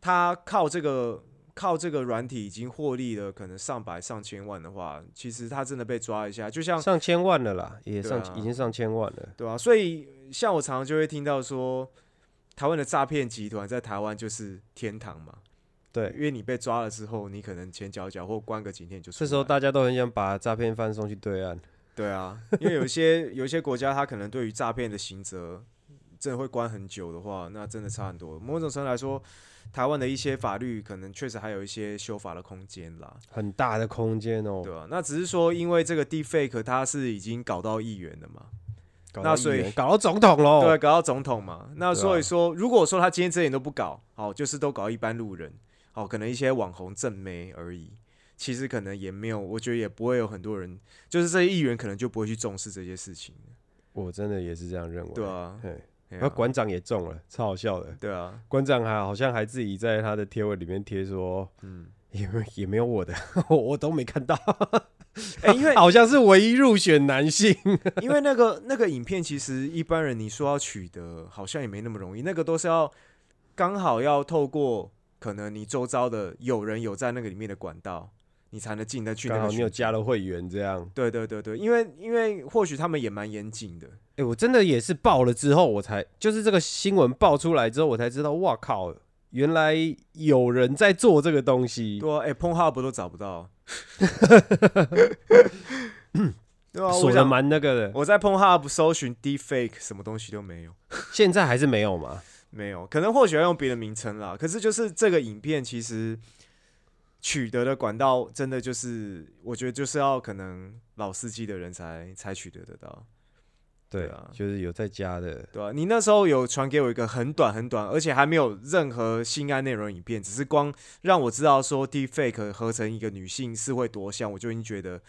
他靠这个靠这个软体已经获利了可能上百上千万的话，其实他真的被抓一下，就像上千万了啦，也上、啊已经上千万了。对啊，所以像我常常就会听到说，台湾的诈骗集团在台湾就是天堂嘛。对，因为你被抓了之后，你可能前脚脚或关个几天就出。这时候大家都很想把诈骗犯送去对岸。对啊，因为有一些有一些国家，他可能对于诈骗的刑责真的会关很久的话，那真的差很多。某种程度来说，台湾的一些法律可能确实还有一些修法的空间啦。很大的空间哦，对啊，那只是说，因为这个 deepfake 它是已经搞到议员了嘛，搞到那所以搞到总统喽。对，搞到总统嘛。那所以说，如果说他今天这点都不搞，好，就是都搞一般路人，好，可能一些网红正妹而已。其实可能也没有，我觉得也不会有很多人，就是这些议员可能就不会去重视这些事情，我真的也是这样认为。对啊，对，嘿啊然后馆长也中了，超好笑的。对啊，馆长还好像还自己在他的贴文里面贴说，嗯，[LAUGHS] 也没也没有我的，[LAUGHS] 我都没看到。[LAUGHS] 哎、因为好像是唯一入选男性。因为那个那个影片，其实一般人你说要取得，好像也没那么容易，那个都是要刚好要透过可能你周遭的有人有在那个里面的管道，你才能进得去那刚好你有加了会员这样。对对对对，因为因为或许他们也蛮严谨的，哎、我真的也是爆了之后，我才就是这个新闻爆出来之后，我才知道，哇靠，原来有人在做这个东西。对啊，哎、碰 hub 都找不到，[LAUGHS] 对啊，锁的我想蛮那个的，我在碰 hub 搜寻 deepfake，什么东西都没有。[LAUGHS] 现在还是没有吗？没有，可能或许要用别的名称啦。可是就是这个影片其实取得的管道，真的就是我觉得就是要可能老司机的人才才取得得到，对对啊就是有在家的，对啊、你那时候有传给我一个很短很短，而且还没有任何性爱内容影片，只是光让我知道说 deepfake 合成一个女性是会多像，我就已经觉得。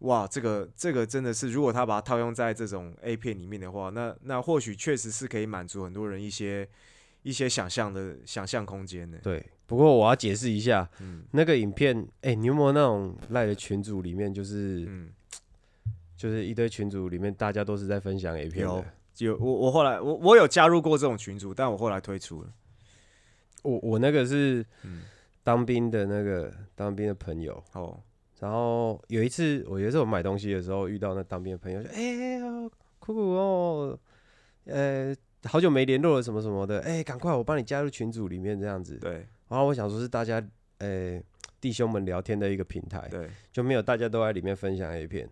哇，这个这个真的是，如果他把它套用在这种 A 片里面的话，那那或许确实是可以满足很多人一些一些想象的想象空间呢。对。不过我要解释一下，嗯那个影片，哎、你有没有那种赖的群组里面，就是、嗯，[TSK] 就是一堆群组里面大家都是在分享 A 片有的？有我我后来我我有加入过这种群组，但我后来退出了。我我那个是嗯，当兵的那个当兵的朋友，哦，然后有一次，我有一次我买东西的时候遇到那当兵的朋友，说：“哎、呀，酷酷哦，呃，好久没联络了，什么什么的，哎、赶快我帮你加入群组里面这样子。对”然后我想说是大家，呃，弟兄们聊天的一个平台，对，就没有大家都在里面分享 A 片。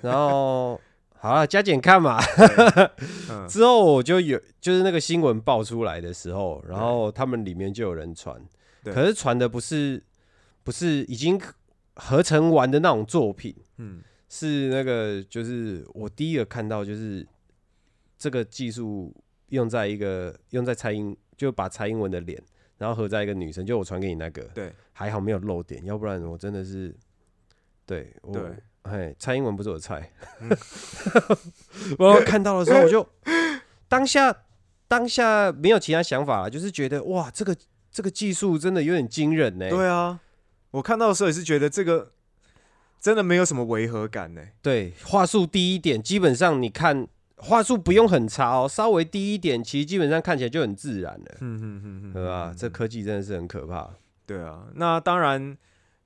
然后好了，加减看嘛。嗯，[LAUGHS] 之后我就有，就是那个新闻爆出来的时候，然后他们里面就有人传，可是传的不是不是已经合成完的那种作品，嗯，是那个就是我第一个看到就是这个技术用在一个用在蔡英，就把蔡英文的脸，然后合在一个女生，就我传给你那个，对，还好没有漏点，要不然我真的是对我对哎，蔡英文不是我菜嗯。[LAUGHS] 我看到的时候，我就当下当下没有其他想法了，就是觉得哇，这个这个技术真的有点惊人呢。对啊，我看到的时候也是觉得这个真的没有什么违和感呢。对，话术低一点，基本上你看话术不用很差哦，稍微低一点，其实基本上看起来就很自然了，嗯嗯嗯嗯，对吧？嗯这科技真的是很可怕。对啊，那当然，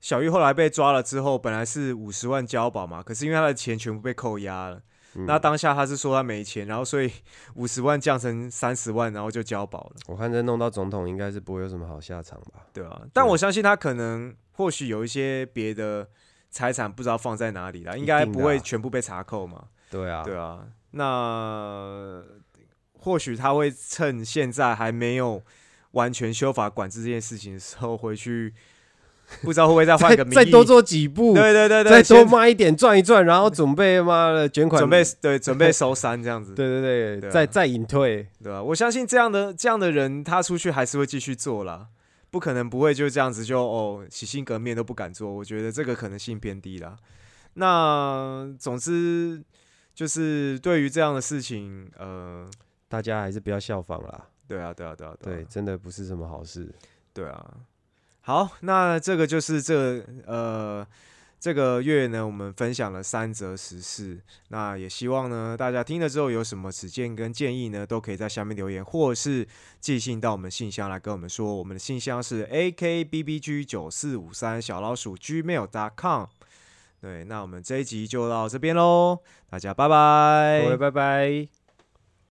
小玉后来被抓了之后，本来是五十万交保嘛，可是因为他的钱全部被扣押了，嗯那当下他是说他没钱，然后所以 [LAUGHS] 五十万降成三十万，然后就交保了，我看这弄到总统应该是不会有什么好下场吧？对啊，但我相信他可能或许有一些别的财产不知道放在哪里了，应该不会全部被查扣嘛，对啊，对啊，那或许他会趁现在还没有完全修法管制这件事情的时候回去。不知道会不会再换 [LAUGHS] 再个名义，再多做几步，对对对对，再多先卖一点赚一赚，然后准备妈的卷款，准备对准备收山这样子，[LAUGHS] 对对对，再再隐退，对吧、我相信这样的这样的人，他出去还是会继续做啦，不可能不会就这样子就哦洗心革面都不敢做，我觉得这个可能性偏低啦。那总之就是对于这样的事情，呃，大家还是不要效仿啦。对啊，对啊，对啊，对，啊，真的不是什么好事。对啊。好，那这个就是这呃这个月呢，我们分享了三则时事。那也希望呢，大家听了之后有什么指见跟建议呢，都可以在下面留言，或是寄信到我们信箱来跟我们说。我们的信箱是 a k b b g 九四五三小老鼠 gmail.com。对，那我们这一集就到这边喽，大家拜拜，各位拜拜。